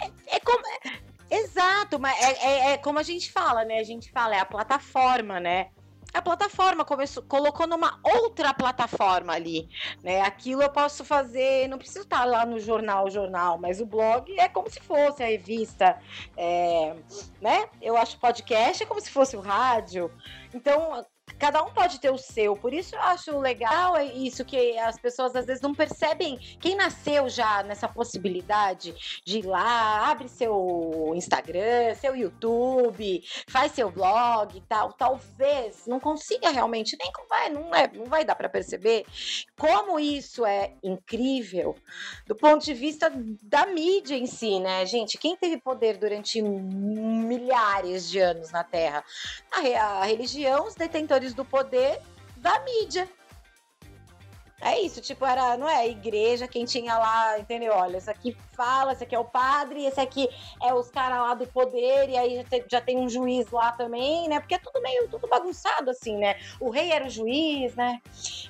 [SPEAKER 3] É, é como, é, exato, mas é, é, é, como a gente fala, né? A gente fala, é a plataforma, né? A plataforma começou, colocou numa outra plataforma ali, né? Aquilo eu posso fazer, não preciso estar lá no jornal, jornal, mas o blog é como se fosse a revista, é, né? Eu acho podcast é como se fosse o rádio. Então cada um pode ter o seu. Por isso eu acho legal isso que as pessoas às vezes não percebem. Quem nasceu já nessa possibilidade de ir lá, abre seu Instagram, seu YouTube, faz seu blog e tal, talvez não consiga realmente, nem vai, não, é, não vai dar para perceber como isso é incrível do ponto de vista da mídia em si, né, gente? Quem teve poder durante milhares de anos na Terra? A, a religião, os detentores do poder da mídia. É isso, tipo, era, não é a igreja quem tinha lá, entendeu? Olha, esse aqui fala, esse aqui é o padre, esse aqui é os caras lá do poder, e aí já tem, já tem, um juiz lá também, né? Porque é tudo meio tudo bagunçado, assim, né? O rei era o juiz, né?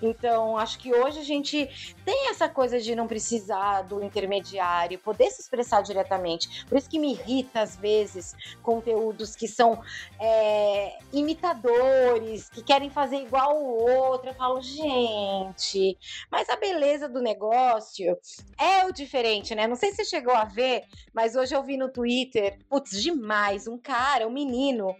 [SPEAKER 3] Então, acho que hoje a gente tem essa coisa de não precisar do intermediário, poder se expressar diretamente. Por isso que me irrita, às vezes, conteúdos que são é, imitadores, que querem fazer igual o outro. Eu falo, gente, mas a beleza do negócio é o diferente, né? Não sei se você chegou a ver, mas hoje eu vi no Twitter, putz, demais, um cara, um menino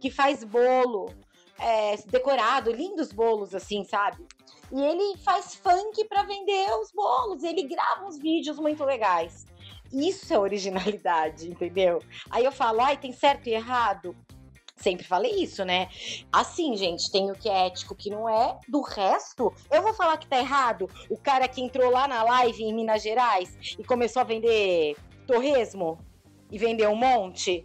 [SPEAKER 3] que faz bolo é, decorado, lindos bolos assim, sabe? E ele faz funk para vender os bolos, ele grava uns vídeos muito legais. Isso é originalidade, entendeu? Aí eu falo, ai, tem certo e errado? Sempre falei isso, né? Assim, gente, tem o que é ético, que não é. Do resto, eu vou falar que tá errado. O cara que entrou lá na live em Minas Gerais e começou a vender torresmo e vender um monte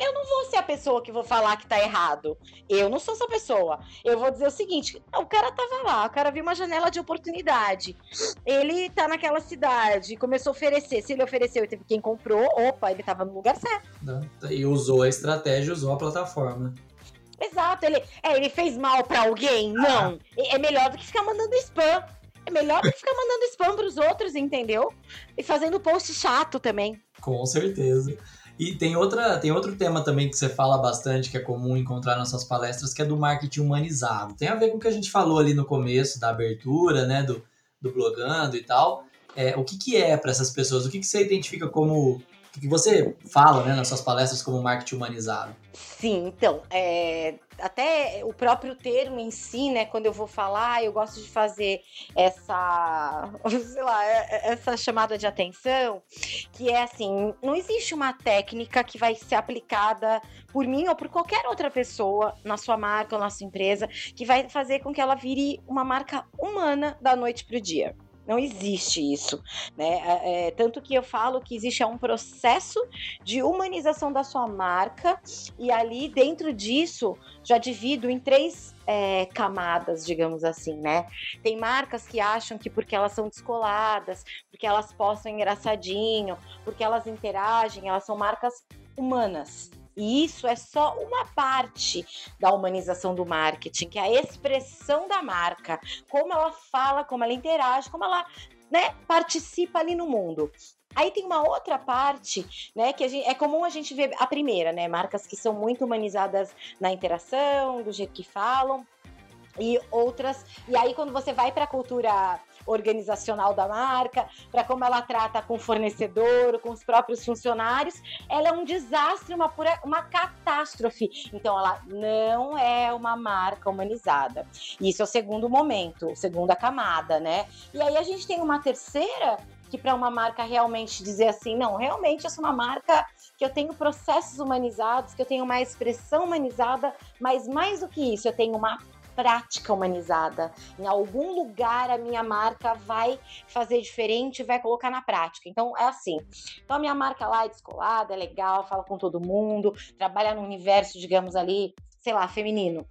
[SPEAKER 3] eu não vou ser a pessoa que vou falar que tá errado. Eu não sou essa pessoa. Eu vou dizer o seguinte: o cara tava lá, o cara viu uma janela de oportunidade. Ele tá naquela cidade, começou a oferecer. Se ele ofereceu e teve quem comprou, opa, ele tava no lugar certo.
[SPEAKER 2] E usou a estratégia, usou a plataforma.
[SPEAKER 3] Exato, ele, é, ele fez mal para alguém? Ah. Não. É melhor do que ficar mandando spam. É melhor do que ficar mandando spam pros outros, entendeu? E fazendo post chato também.
[SPEAKER 2] Com certeza. E tem, outra, tem outro tema também que você fala bastante, que é comum encontrar nas suas palestras, que é do marketing humanizado. Tem a ver com o que a gente falou ali no começo da abertura, né, do, do blogando e tal. É, o que, que é para essas pessoas? O que, que você identifica como que você fala né, nas suas palestras como marketing humanizado?
[SPEAKER 3] Sim, então, é, até o próprio termo em si, né, quando eu vou falar, eu gosto de fazer essa, sei lá, é, é, essa chamada de atenção, que é assim, não existe uma técnica que vai ser aplicada por mim ou por qualquer outra pessoa na sua marca ou na sua empresa que vai fazer com que ela vire uma marca humana da noite para o dia. Não existe isso, né? É, é, tanto que eu falo que existe um processo de humanização da sua marca e ali dentro disso já divido em três é, camadas, digamos assim, né? Tem marcas que acham que porque elas são descoladas, porque elas postam engraçadinho, porque elas interagem, elas são marcas humanas. E isso é só uma parte da humanização do marketing, que é a expressão da marca, como ela fala, como ela interage, como ela né, participa ali no mundo. Aí tem uma outra parte, né, que gente, é comum a gente ver a primeira, né, marcas que são muito humanizadas na interação, do jeito que falam, e outras. E aí quando você vai para a cultura organizacional da marca, para como ela trata com o fornecedor, com os próprios funcionários, ela é um desastre, uma pura, uma catástrofe. Então ela não é uma marca humanizada. Isso é o segundo momento, segunda camada, né? E aí a gente tem uma terceira que para uma marca realmente dizer assim, não, realmente essa é uma marca que eu tenho processos humanizados, que eu tenho uma expressão humanizada, mas mais do que isso, eu tenho uma prática humanizada. Em algum lugar a minha marca vai fazer diferente, vai colocar na prática. Então é assim. Então a minha marca lá é descolada, é legal, fala com todo mundo, trabalha no universo, digamos ali, sei lá, feminino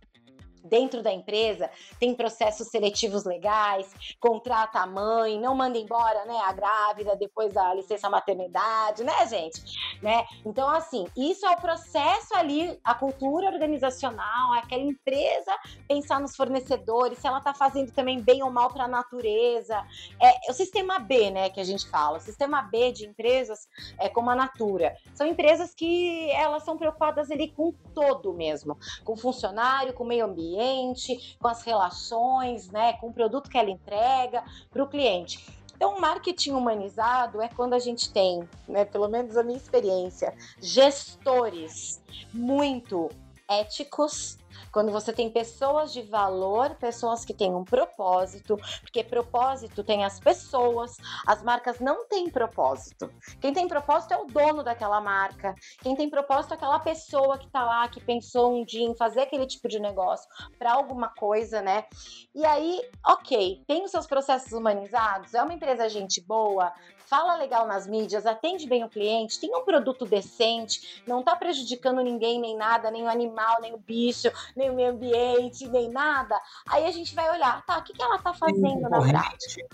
[SPEAKER 3] dentro da empresa tem processos seletivos legais, contrata a mãe, não manda embora, né, a grávida depois da licença maternidade, né, gente? Né? Então, assim, isso é o processo ali, a cultura organizacional, aquela empresa pensar nos fornecedores, se ela tá fazendo também bem ou mal para a natureza. É, o sistema B, né, que a gente fala, o sistema B de empresas é como a Natura. São empresas que elas são preocupadas ali com todo mesmo, com funcionário, com meio ambiente, cliente, com as relações, né, com o produto que ela entrega para o cliente. Então, marketing humanizado é quando a gente tem, né, pelo menos a minha experiência, gestores muito éticos, Quando você tem pessoas de valor, pessoas que têm um propósito, porque propósito tem as pessoas, as marcas não têm propósito. Quem tem propósito é o dono daquela marca. Quem tem propósito é aquela pessoa que tá lá, que pensou um dia em fazer aquele tipo de negócio para alguma coisa, né? E aí, ok, tem os seus processos humanizados, é uma empresa gente boa, fala legal nas mídias, atende bem o cliente, tem um produto decente, não está prejudicando ninguém, nem nada, nem o animal, nem o bicho, nem o meio ambiente, nem nada. Aí a gente vai olhar, tá, o que, que ela está fazendo na prática?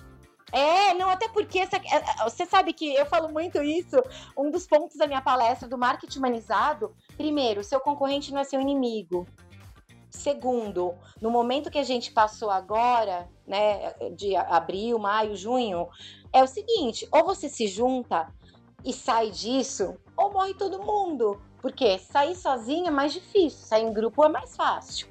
[SPEAKER 3] É, não, até porque essa, é, é, você sabe que eu falo muito isso. Um dos pontos da minha palestra do marketing humanizado, primeiro, seu concorrente não é seu inimigo. Segundo, no momento que a gente passou agora, né, de abril, maio, junho, é o seguinte: ou você se junta e sai disso, ou morre todo mundo. Porque sair sozinho é mais difícil, sair em grupo é mais fácil.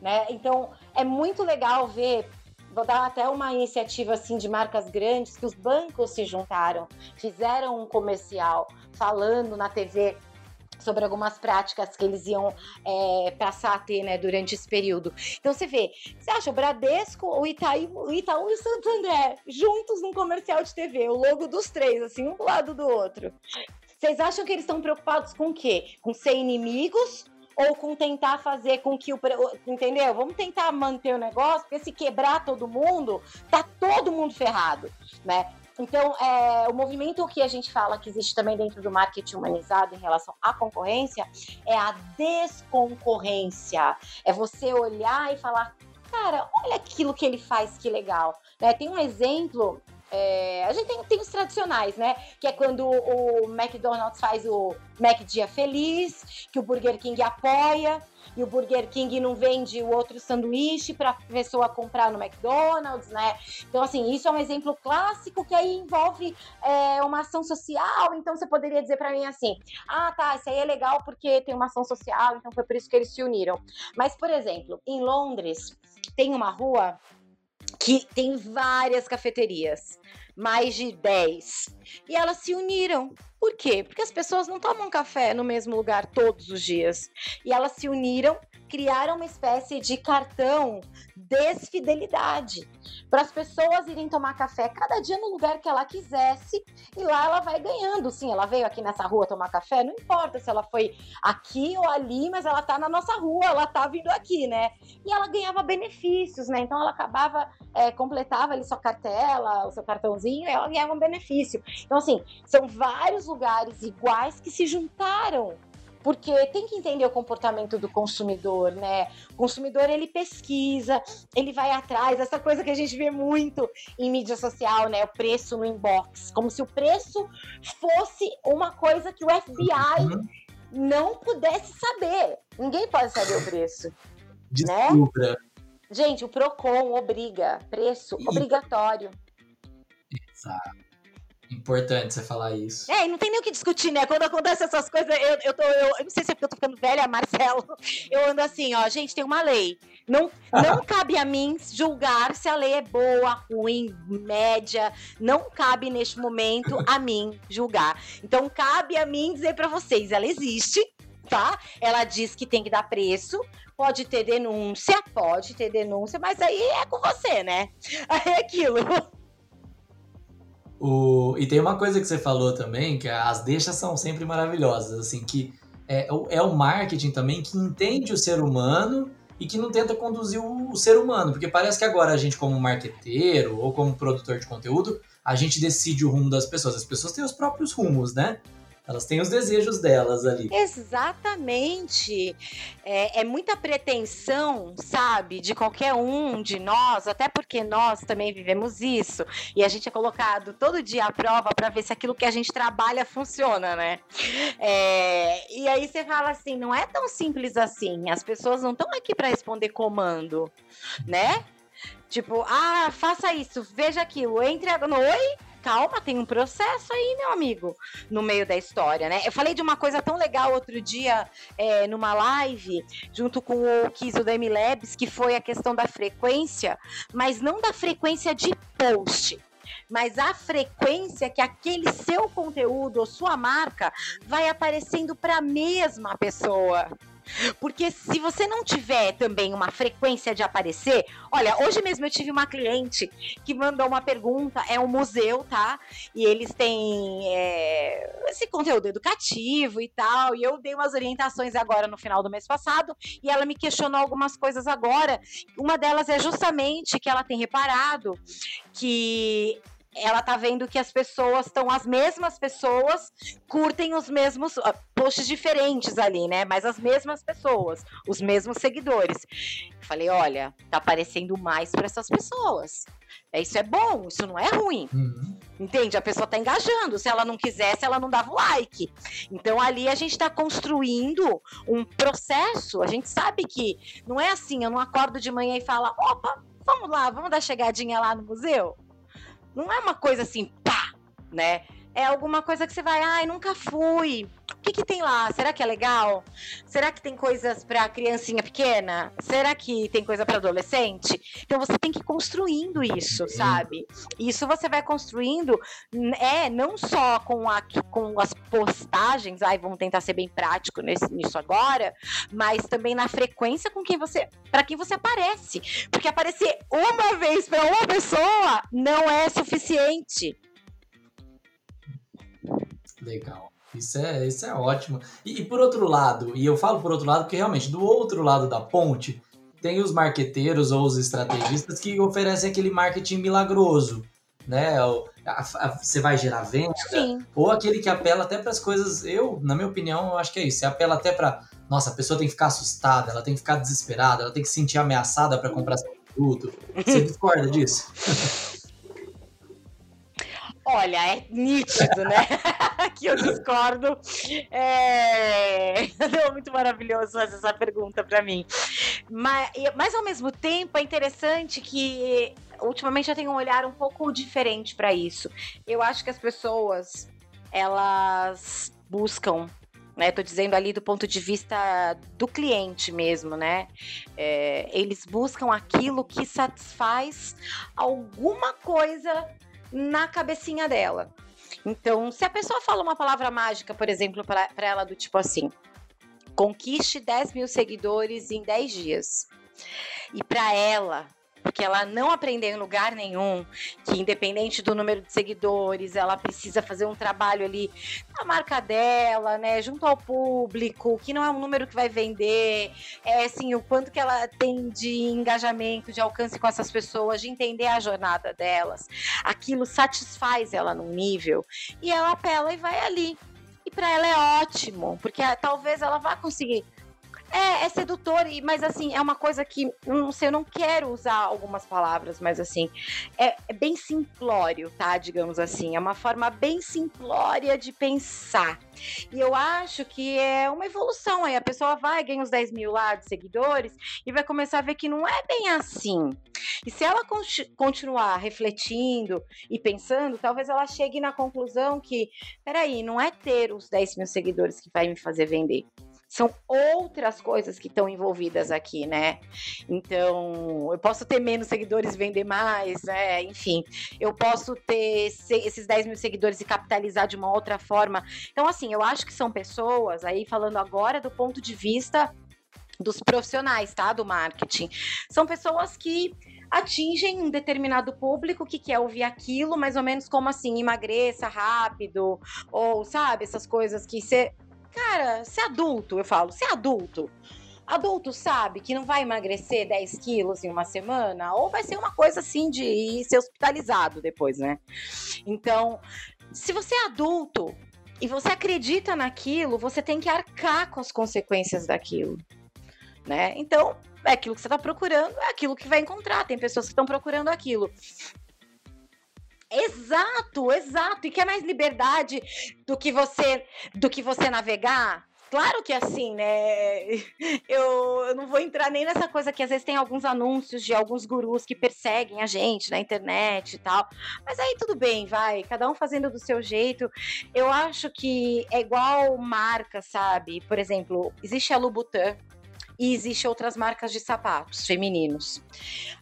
[SPEAKER 3] Né? Então é muito legal ver. Vou dar até uma iniciativa assim de marcas grandes que os bancos se juntaram, fizeram um comercial falando na TV sobre algumas práticas que eles iam é, passar a ter né, durante esse período. Então você vê, você acha o Bradesco, o Itaú, o Itaú e o Santander juntos num comercial de TV, o logo dos três, assim, um do lado do outro. Vocês acham que eles estão preocupados com o quê? Com ser inimigos ou com tentar fazer com que o. Entendeu? Vamos tentar manter o negócio, porque se quebrar todo mundo, tá todo mundo ferrado, né? Então, é, o movimento que a gente fala que existe também dentro do marketing humanizado em relação à concorrência é a desconcorrência. É você olhar e falar, cara, olha aquilo que ele faz, que legal. Né? Tem um exemplo é, a gente tem, tem, os tradicionais, né? Que é quando o McDonald's faz o Mac Dia Feliz, que o Burger King apoia e o Burger King não vende o outro sanduíche para a pessoa comprar no McDonald's, né? Então, assim, isso é um exemplo clássico que aí envolve é, uma ação social. Então, você poderia dizer para mim assim: ah, tá, isso aí é legal porque tem uma ação social, então foi por isso que eles se uniram. Mas, por exemplo, em Londres, tem uma rua que tem várias cafeterias, mais de 10. E elas se uniram. Por quê? Porque as pessoas não tomam café no mesmo lugar todos os dias. E elas se uniram, criaram uma espécie de cartão desfidelidade para as pessoas irem tomar café cada dia no lugar que ela quisesse e lá ela vai ganhando. Sim, ela veio aqui nessa rua tomar café, não importa se ela foi aqui ou ali, mas ela tá na nossa rua, ela tá vindo aqui, né? E ela ganhava benefícios, né? Então ela acabava, é, completava ali sua cartela, o seu cartãozinho, e ela ganhava um benefício. Então, assim, são vários lugares iguais que se juntaram porque tem que entender o comportamento do consumidor, né? O consumidor ele pesquisa, ele vai atrás, essa coisa que a gente vê muito em mídia social, né? O preço no inbox, como se o preço fosse uma coisa que o FBI uhum. não pudesse saber. Ninguém pode saber o preço. Descubra. Né? Gente, o Procon obriga preço e... obrigatório.
[SPEAKER 2] Exato. Importante você falar isso.
[SPEAKER 3] É, e não tem nem o que discutir, né? Quando acontece essas coisas, eu, eu tô. Eu, eu não sei se é porque eu tô ficando velha, Marcelo. Eu ando assim, ó, gente, tem uma lei. Não, não cabe a mim julgar se a lei é boa, ruim, média. Não cabe neste momento a mim julgar. Então cabe a mim dizer para vocês, ela existe, tá? Ela diz que tem que dar preço, pode ter denúncia, pode ter denúncia, mas aí é com você, né? Aí é aquilo.
[SPEAKER 2] O, e tem uma coisa que você falou também, que as deixas são sempre maravilhosas, assim, que é, é o marketing também que entende o ser humano e que não tenta conduzir o, o ser humano, porque parece que agora a gente como marqueteiro ou como produtor de conteúdo, a gente decide o rumo das pessoas. As pessoas têm os próprios rumos, né? Elas têm os desejos delas ali.
[SPEAKER 3] Exatamente. É, é, muita pretensão, sabe, de qualquer um de nós, até porque nós também vivemos isso. E a gente é colocado todo dia à prova para ver se aquilo que a gente trabalha funciona, né? É, e aí você fala assim: não é tão simples assim. As pessoas não estão aqui para responder comando, né? Tipo, ah, faça isso, veja aquilo, entre no oi, calma, tem um processo aí, meu amigo, no meio da história, né? Eu falei de uma coisa tão legal outro dia é, numa live, junto com o Kiso da MLabs, que foi a questão da frequência, mas não da frequência de post mas a frequência que aquele seu conteúdo ou sua marca vai aparecendo para a mesma pessoa. Porque se você não tiver também uma frequência de aparecer, olha, hoje mesmo eu tive uma cliente que mandou uma pergunta, é um museu, tá? E eles têm é, esse conteúdo educativo e tal, e eu dei umas orientações agora no final do mês passado, e ela me questionou algumas coisas agora. Uma delas é justamente que ela tem reparado que ela tá vendo que as pessoas estão, as mesmas pessoas curtem os mesmos uh, posts diferentes ali, né? Mas as mesmas pessoas, os mesmos seguidores. falei, olha, tá aparecendo mais para essas pessoas. É, isso é bom, isso não é ruim. Uhum. Entende? A pessoa tá engajando. Se ela não quisesse, ela não dava o like. Então ali a gente tá construindo um processo. A gente sabe que não é assim, eu não acordo de manhã e falo, opa, vamos lá, vamos dar chegadinha lá no museu. Não é uma coisa assim, pá, né? É alguma coisa que você vai, ai, nunca fui. O que, que tem lá? Será que é legal? Será que tem coisas para criancinha pequena? Será que tem coisa para adolescente? Então você tem que ir construindo isso, sabe? Isso você vai construindo, é não só com, a, com as postagens, ai, vamos tentar ser bem prático nesse, nisso agora, mas também na frequência com quem você, para quem você aparece, porque aparecer uma vez para uma pessoa não é suficiente.
[SPEAKER 2] Legal. Isso é, isso é ótimo. E, e, por outro lado, e eu falo por outro lado porque realmente do outro lado da ponte tem os marqueteiros ou os estrategistas que oferecem aquele marketing milagroso, né? Você vai gerar venda, Sim. ou aquele que apela até para as coisas. Eu, na minha opinião, eu acho que é isso. Você apela até para, nossa, a pessoa tem que ficar assustada, ela tem que ficar desesperada, ela tem que se sentir ameaçada para comprar seu produto. Você discorda disso?
[SPEAKER 3] Olha, é nítido, né? que eu discordo. É... muito maravilhoso fazer essa pergunta para mim. Mas, mas, ao mesmo tempo, é interessante que ultimamente eu tenho um olhar um pouco diferente para isso. Eu acho que as pessoas, elas buscam né? Tô dizendo ali do ponto de vista do cliente mesmo, né? É, eles buscam aquilo que satisfaz alguma coisa na cabecinha dela. Então, se a pessoa fala uma palavra mágica, por exemplo, para ela do tipo assim: conquiste 10 mil seguidores em 10 dias. E para ela, porque ela não aprendeu em lugar nenhum que, independente do número de seguidores, ela precisa fazer um trabalho ali na marca dela, né, junto ao público, que não é um número que vai vender, é assim, o quanto que ela tem de engajamento, de alcance com essas pessoas, de entender a jornada delas. Aquilo satisfaz ela num nível e ela apela e vai ali. E para ela é ótimo, porque talvez ela vá conseguir é, é sedutor, mas assim, é uma coisa que, não sei, eu não quero usar algumas palavras, mas assim, é, é bem simplório, tá? Digamos assim, é uma forma bem simplória de pensar. E eu acho que é uma evolução aí. A pessoa vai, ganha os 10 mil lá de seguidores e vai começar a ver que não é bem assim. E se ela continuar refletindo e pensando, talvez ela chegue na conclusão que, peraí, não é ter os 10 mil seguidores que vai me fazer vender são outras coisas que estão envolvidas aqui, né? Então, eu posso ter menos seguidores e vender mais, né? Enfim, eu posso ter esses 10 mil seguidores e capitalizar de uma outra forma. Então, assim, eu acho que são pessoas, aí falando agora do ponto de vista dos profissionais, tá? Do marketing. São pessoas que atingem um determinado público que quer ouvir aquilo, mais ou menos como assim, emagreça rápido, ou sabe, essas coisas que você Cara, se adulto, eu falo, se adulto, adulto sabe que não vai emagrecer 10 quilos em uma semana, ou vai ser uma coisa assim de ser hospitalizado depois, né? Então, se você é adulto e você acredita naquilo, você tem que arcar com as consequências daquilo, né? Então, é aquilo que você está procurando, é aquilo que vai encontrar. Tem pessoas que estão procurando aquilo. Exato, exato. E quer mais liberdade do que você do que você navegar? Claro que assim, né? Eu, eu, não vou entrar nem nessa coisa que às vezes tem alguns anúncios de alguns gurus que perseguem a gente na internet e tal. Mas aí tudo bem, vai, cada um fazendo do seu jeito. Eu acho que é igual marca, sabe? Por exemplo, existe a Louboutin, e existem outras marcas de sapatos femininos.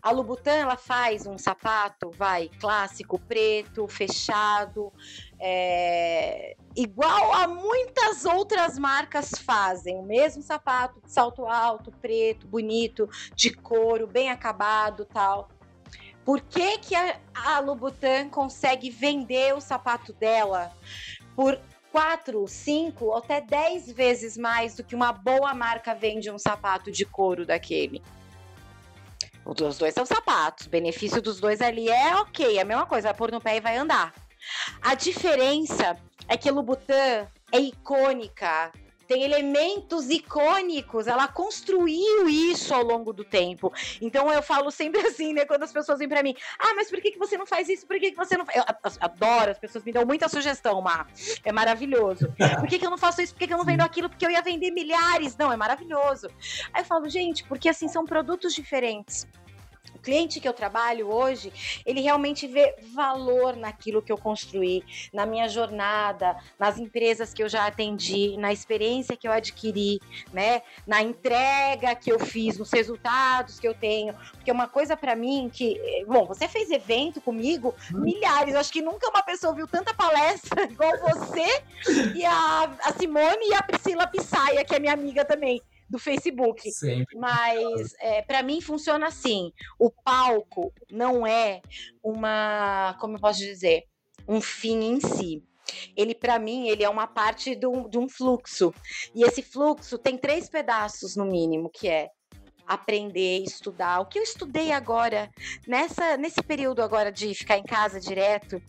[SPEAKER 3] A Louboutin ela faz um sapato, vai clássico, preto, fechado, é, igual a muitas outras marcas fazem, o mesmo sapato de salto alto, preto, bonito, de couro, bem acabado, tal. Por que, que a, a consegue vender o sapato dela por quatro, cinco ou até dez vezes mais do que uma boa marca vende um sapato de couro daquele? Os dois são sapatos, o benefício dos dois ali é ok, é a mesma coisa, vai pôr no pé e vai andar. A diferença é que Louboutin é icônica, tem elementos icônicos, ela construiu isso ao longo do tempo. Então eu falo sempre assim, né, quando as pessoas vêm para mim, ah, mas por que, que você não faz isso? Por que, que você não faz? Eu adoro, as pessoas me dão muita sugestão, Mar. É maravilhoso. Por que, que eu não faço isso? Por que, que eu não vendo aquilo? Porque eu ia vender milhares. Não, é maravilhoso. Aí eu falo, gente, porque assim são produtos diferentes cliente que eu trabalho hoje, ele realmente vê valor naquilo que eu construí, na minha jornada, nas empresas que eu já atendi, na experiência que eu adquiri, né? Na entrega que eu fiz, nos resultados que eu tenho. Porque uma coisa para mim que, bom, você fez evento comigo, hum. milhares, acho que nunca uma pessoa viu tanta palestra igual você e a, a Simone e a Priscila Pissaia, que é minha amiga também do Facebook. Sempre. Mas é, para mim funciona assim: o palco não é uma, como eu posso dizer, um fim em si. Ele, para mim, ele é uma parte de um, de um fluxo. E esse fluxo tem três pedaços, no mínimo, que é aprender, estudar. O que eu estudei agora, nessa, nesse período agora de ficar em casa direto,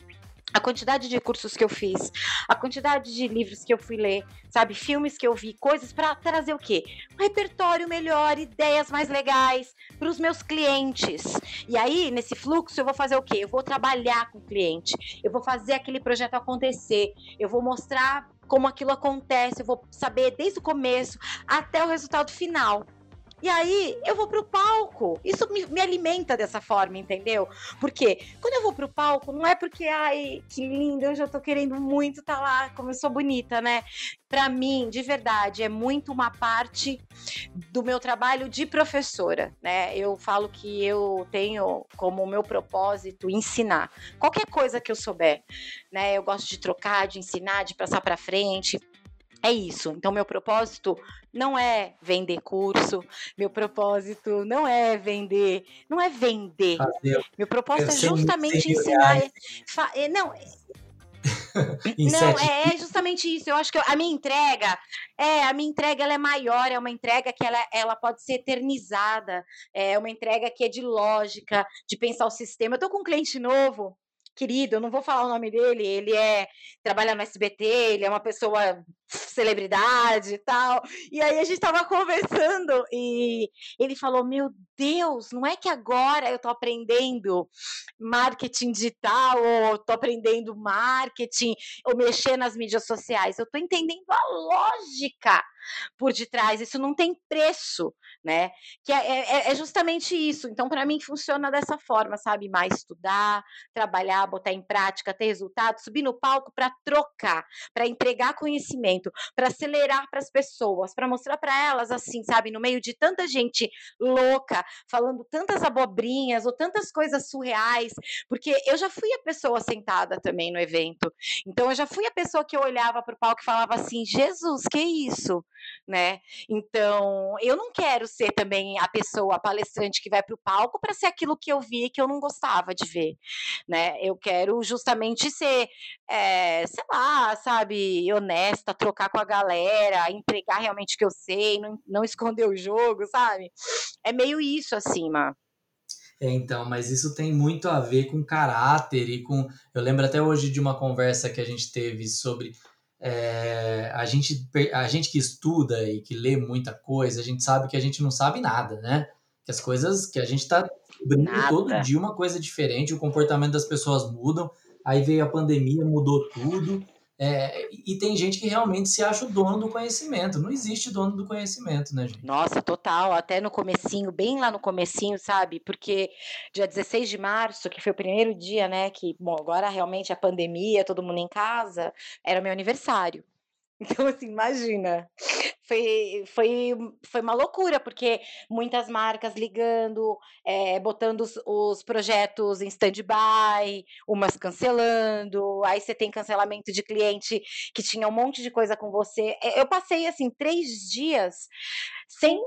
[SPEAKER 3] a quantidade de cursos que eu fiz, a quantidade de livros que eu fui ler, sabe, filmes que eu vi, coisas para trazer o quê? Um repertório melhor, ideias mais legais para os meus clientes. E aí, nesse fluxo, eu vou fazer o quê? Eu vou trabalhar com o cliente, eu vou fazer aquele projeto acontecer, eu vou mostrar como aquilo acontece, eu vou saber desde o começo até o resultado final. E aí eu vou pro palco. Isso me, me, alimenta dessa forma, entendeu? Porque quando eu vou pro palco, não é porque, ai, que lindo, eu já tô querendo muito estar tá lá, como eu sou bonita, né? Para mim, de verdade, é muito uma parte do meu trabalho de professora, né? Eu falo que eu tenho como meu propósito ensinar qualquer coisa que eu souber, né? Eu gosto de trocar, de ensinar, de passar para frente. É isso. Então, meu propósito não é vender curso, meu propósito não é vender, não é vender. Meu propósito é justamente ensinar. É, não, não, é, é, justamente isso. Eu acho que a minha entrega, é, a minha entrega ela é maior, é uma entrega que ela, ela pode ser eternizada, é uma entrega que é de lógica, de pensar o sistema. Eu tô com um cliente novo querido, eu não vou falar o nome dele, ele é trabalha no SBT, ele é uma pessoa celebridade e tal. E aí a gente tava conversando e ele falou: Meu Deus, não é que agora eu tô aprendendo marketing digital, ou tô aprendendo marketing, ou mexer nas mídias sociais. Eu tô entendendo a lógica por detrás. Isso não tem preço, né? Que é, é, é justamente isso. Então, para mim, funciona dessa forma, sabe? Mais estudar, trabalhar, botar em prática, ter resultado, subir no palco para trocar, para entregar conhecimento, para acelerar para as pessoas, para mostrar para elas assim, sabe? No meio de tanta gente louca, falando tantas abobrinhas ou tantas coisas surreais, porque eu já fui a pessoa sentada também no evento. Então, eu já fui a pessoa que eu olhava para o palco e falava assim: Jesus, que isso? Né? Então, eu não quero ser também a pessoa, a palestrante que vai para o palco para ser aquilo que eu vi que eu não gostava de ver, né? Eu quero justamente ser, é, sei lá, sabe, honesta, trocar com a galera, entregar realmente o que eu sei, não, não esconder o jogo, sabe? É meio isso, assim, Má.
[SPEAKER 2] É, então, mas isso tem muito a ver com caráter e com. Eu lembro até hoje de uma conversa que a gente teve sobre é, a, gente, a gente que estuda e que lê muita coisa, a gente sabe que a gente não sabe nada, né? Que as coisas que a gente está descobrindo todo dia uma coisa diferente, o comportamento das pessoas mudam, aí veio a pandemia, mudou tudo, é, e tem gente que realmente se acha o dono do conhecimento. Não existe dono do conhecimento, né, gente?
[SPEAKER 3] Nossa, total. Até no comecinho, bem lá no comecinho, sabe? Porque dia 16 de março, que foi o primeiro dia, né? Que, bom, agora realmente a pandemia, todo mundo em casa, era meu aniversário. Então, assim, imagina. Foi, foi, foi uma loucura, porque muitas marcas ligando, é, botando os, os projetos em stand-by, umas cancelando, aí você tem cancelamento de cliente que tinha um monte de coisa com você. Eu passei, assim, três dias sem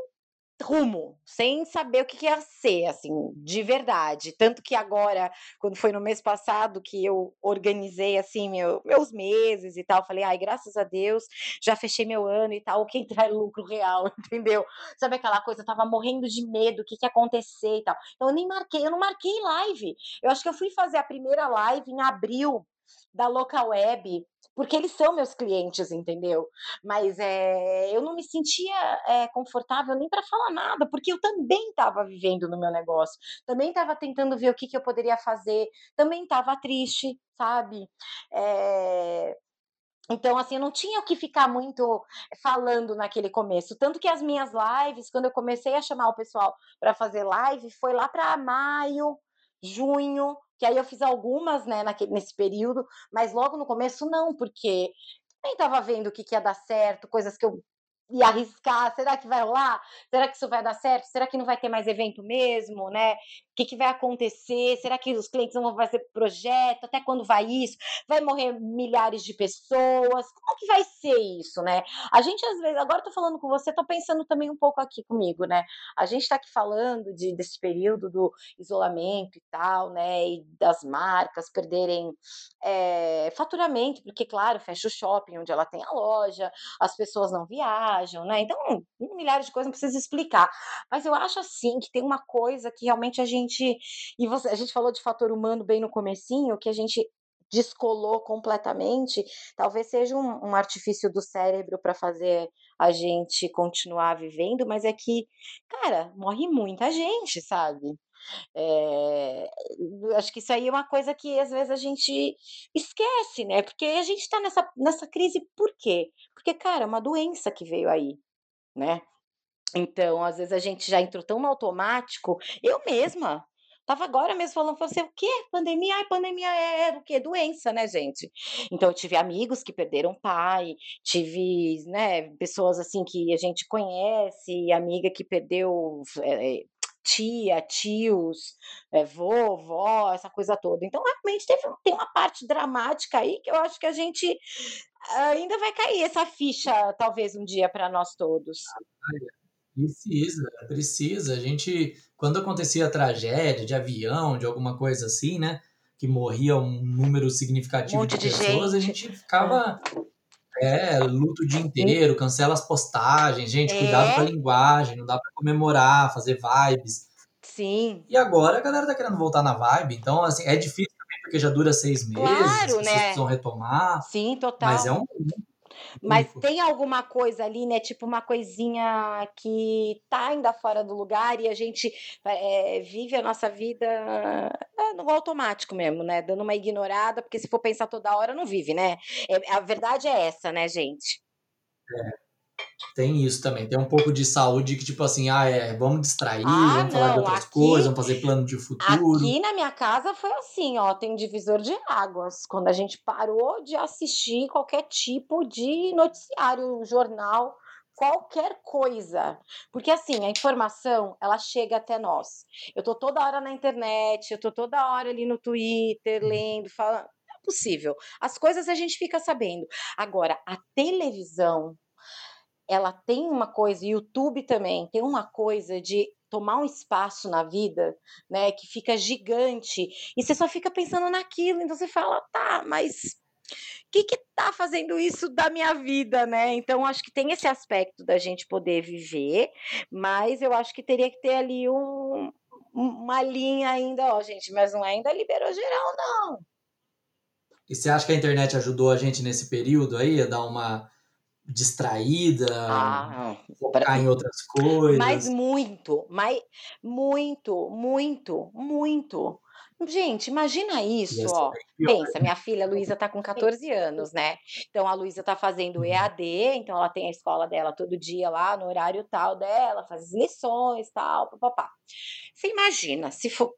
[SPEAKER 3] rumo, sem saber o que, ia ser, assim, de verdade. Tanto que agora, quando foi no mês passado que eu organizei, assim, meu, meus meses e tal, falei, ai, graças a Deus, já fechei meu ano e tal, o que entrar é lucro real, entendeu? Sabe aquela coisa, eu tava morrendo de medo, o que, que ia acontecer e tal. Então, eu nem marquei, eu não marquei live. Eu acho que eu fui fazer a primeira live em abril da local web porque eles são meus clientes, entendeu? Mas é, eu não me sentia é, confortável nem para falar nada, porque eu também estava vivendo no meu negócio, também estava tentando ver o que, que eu poderia fazer, também estava triste, sabe? É, então, assim, eu não tinha o que ficar muito falando naquele começo. Tanto que as minhas lives, quando eu comecei a chamar o pessoal para fazer live, foi lá para maio, junho, que aí eu fiz algumas, né, naquele, nesse período, mas logo no começo não, porque nem estava vendo o que, que ia dar certo, coisas que eu e arriscar, será que vai rolar? Será que isso vai dar certo? Será que não vai ter mais evento mesmo, né? Que, que vai acontecer? Será que os clientes vão fazer projeto? Até quando vai isso? Vai morrer milhares de pessoas? Como que vai ser isso, né? A gente, às vezes, agora tô falando com você, tô pensando também um pouco aqui comigo, né? A gente tá aqui falando de, desse período do isolamento e tal, né? E das marcas perderem é, faturamento, porque, claro, fecha o shopping onde ela tem a loja, as pessoas não viajam, né? Então, milhares de coisas não precisa explicar. Mas eu acho assim que tem uma coisa que realmente a gente e você, a gente falou de fator humano bem no comecinho, que a gente descolou completamente, talvez seja um, um artifício do cérebro para fazer a gente continuar vivendo, mas é que, cara, morre muita gente, sabe? É, acho que isso aí é uma coisa que às vezes a gente esquece, né? Porque a gente está nessa, nessa crise por quê? Porque, cara, é uma doença que veio aí, né? Então, às vezes a gente já entrou tão no automático. Eu mesma Tava agora mesmo falando, você assim, o quê? Pandemia? Ai, pandemia é, é o quê? Doença, né, gente? Então, eu tive amigos que perderam pai, tive, né, pessoas assim que a gente conhece, amiga que perdeu é, tia, tios, é, vovó, essa coisa toda. Então, realmente teve, tem uma parte dramática aí que eu acho que a gente ainda vai cair essa ficha, talvez um dia para nós todos.
[SPEAKER 2] Precisa, precisa. A gente, quando acontecia tragédia de avião, de alguma coisa assim, né? Que morria um número significativo um de, de, pessoas, gente. a gente ficava. É, luto o dia inteiro, cancela as postagens, gente, é. cuidado com a linguagem, não dá para comemorar, fazer vibes.
[SPEAKER 3] Sim.
[SPEAKER 2] E agora a galera tá querendo voltar na vibe, então, assim, é difícil também, porque já dura seis meses, claro, as né? precisam retomar.
[SPEAKER 3] Sim, total.
[SPEAKER 2] Mas é um,
[SPEAKER 3] mas tem alguma coisa ali, né? Tipo uma coisinha que tá ainda fora do lugar e a gente é, vive a nossa vida é, no automático mesmo, né? Dando uma ignorada, porque se for pensar toda hora, não vive, né? É, a verdade é essa, né, gente?
[SPEAKER 2] É. Tem isso também, tem um pouco de saúde que, tipo assim, ah, é, vamos distrair, ah, vamos não, falar de outras aqui, coisas, vamos fazer plano de futuro.
[SPEAKER 3] Aqui na minha casa foi assim, ó, tem divisor de águas. Quando a gente parou de assistir qualquer tipo de noticiário, jornal, qualquer coisa. Porque assim, a informação, ela chega até nós. Eu tô toda hora na internet, eu tô toda hora ali no Twitter, uhum. lendo, falando. Não é possível. As coisas a gente fica sabendo. Agora, a televisão, ela tem uma coisa, YouTube também tem uma coisa de tomar um espaço na vida, né, que fica gigante, e você só fica pensando naquilo, então você fala, tá, mas que que tá fazendo isso da minha vida, né? Então acho que tem esse aspecto da gente poder viver, mas eu acho que teria que ter ali um, uma linha ainda, ó, gente, mas não é ainda liberou geral não.
[SPEAKER 2] E você acha que a internet ajudou a gente nesse período aí a dar uma distraída, ah, focar pra... em outras coisas.
[SPEAKER 3] Mas muito, mas muito, muito, muito. Gente, imagina isso, ó. Pensa, minha filha Luísa tá com 14 anos, né? Então a Luísa tá fazendo uhum. EAD, então ela tem a escola dela todo dia lá no horário tal dela, faz as lições, tal, papapá. Você imagina, se for,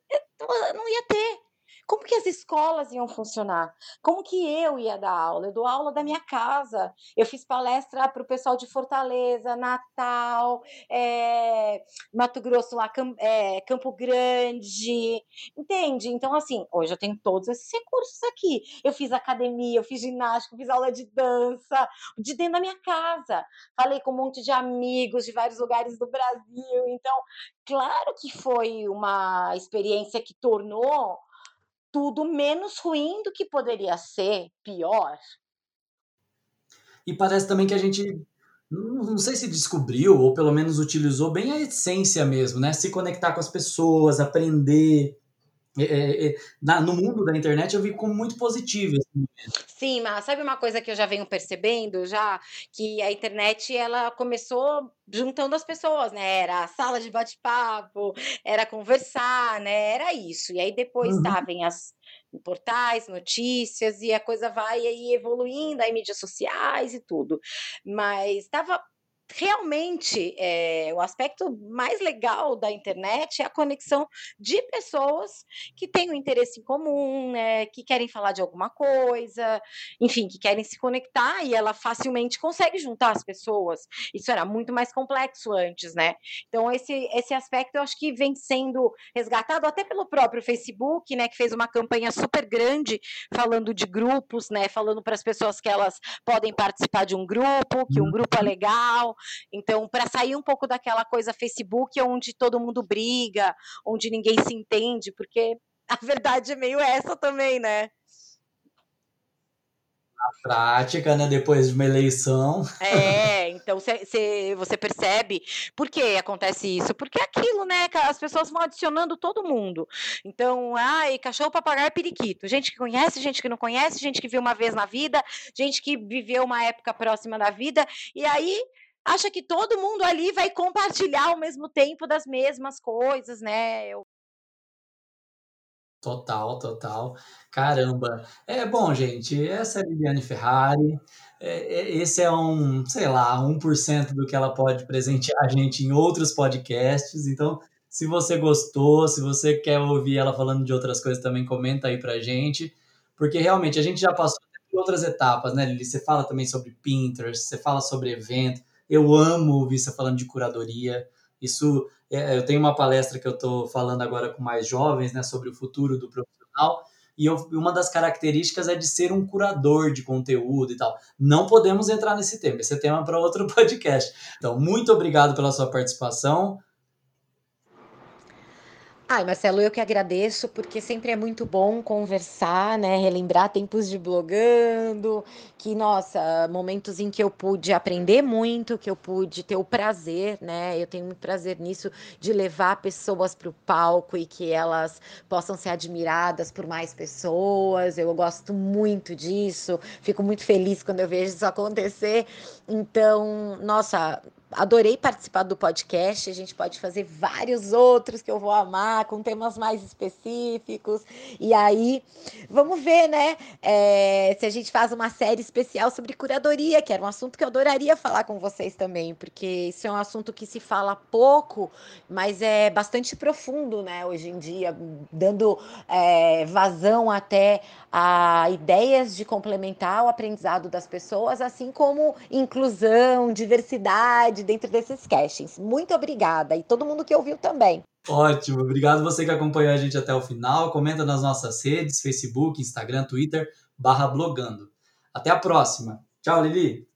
[SPEAKER 3] não ia ter como que as escolas iam funcionar? Como que eu ia dar aula? Eu dou aula da minha casa. Eu fiz palestra para o pessoal de Fortaleza, Natal, é, Mato Grosso, lá, é, Campo Grande, entende? Então, assim, hoje eu tenho todos esses recursos aqui. Eu fiz academia, eu fiz ginástica, eu fiz aula de dança, de dentro da minha casa. Falei com um monte de amigos de vários lugares do Brasil. Então, claro que foi uma experiência que tornou tudo menos ruim do que poderia ser, pior.
[SPEAKER 2] E parece também que a gente não sei se descobriu ou pelo menos utilizou bem a essência mesmo, né? Se conectar com as pessoas, aprender, é, é, é, na, no mundo da internet eu vi como muito positivo.
[SPEAKER 3] Sim, mas sabe uma coisa que eu já venho percebendo já? Que a internet ela começou juntando as pessoas, né? Era a sala de bate-papo, era conversar, né? Era isso. E aí depois uhum. tá, vem as portais, notícias, e a coisa vai aí evoluindo, aí mídias sociais e tudo. Mas estava realmente é, o aspecto mais legal da internet é a conexão de pessoas que têm um interesse em comum, né, que querem falar de alguma coisa, enfim, que querem se conectar e ela facilmente consegue juntar as pessoas. Isso era muito mais complexo antes, né? Então esse esse aspecto eu acho que vem sendo resgatado até pelo próprio Facebook, né, que fez uma campanha super grande falando de grupos, né, falando para as pessoas que elas podem participar de um grupo, que um grupo é uhum. legal, então, para sair um pouco daquela coisa Facebook onde todo mundo briga, onde ninguém se entende, porque a verdade é meio essa também, né?
[SPEAKER 2] Na prática, né? Depois de uma eleição.
[SPEAKER 3] É, então cê, cê, você percebe por que acontece isso? Porque é aquilo, né? As pessoas vão adicionando todo mundo. Então, ai, cachorro, papagaio, periquito. Gente que conhece, gente que não conhece, gente que viu uma vez na vida, gente que viveu uma época próxima da vida. E aí acha que todo mundo ali vai compartilhar ao mesmo tempo das mesmas coisas, né? Eu...
[SPEAKER 2] Total, total. Caramba. É bom, gente. Essa é a Liliane Ferrari. É, é, esse é um, sei lá, 1% do que ela pode presentear a gente em outros podcasts. Então, se você gostou, se você quer ouvir ela falando de outras coisas, também comenta aí pra gente. Porque realmente a gente já passou por outras etapas, né, Lili? Você fala também sobre Pinterest, você fala sobre evento eu amo ouvir você falando de curadoria. Isso, é, eu tenho uma palestra que eu estou falando agora com mais jovens, né, sobre o futuro do profissional. E eu, uma das características é de ser um curador de conteúdo e tal. Não podemos entrar nesse tema, esse é tema para outro podcast. Então, muito obrigado pela sua participação.
[SPEAKER 3] Ai, Marcelo, eu que agradeço, porque sempre é muito bom conversar, né? Relembrar tempos de blogando, que, nossa, momentos em que eu pude aprender muito, que eu pude ter o prazer, né? Eu tenho muito prazer nisso, de levar pessoas para o palco e que elas possam ser admiradas por mais pessoas. Eu gosto muito disso, fico muito feliz quando eu vejo isso acontecer. Então, nossa, adorei participar do podcast. A gente pode fazer vários outros que eu vou amar, com temas mais específicos. E aí, vamos ver, né? É, se a gente faz uma série especial sobre curadoria, que era um assunto que eu adoraria falar com vocês também, porque isso é um assunto que se fala pouco, mas é bastante profundo, né? Hoje em dia, dando é, vazão até a ideias de complementar o aprendizado das pessoas, assim como inclusão, diversidade dentro desses castings. Muito obrigada e todo mundo que ouviu também.
[SPEAKER 2] Ótimo, obrigado você que acompanhou a gente até o final. Comenta nas nossas redes, Facebook, Instagram, Twitter, barra blogando. Até a próxima. Tchau, Lili.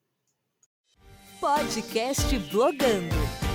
[SPEAKER 1] Podcast Blogando.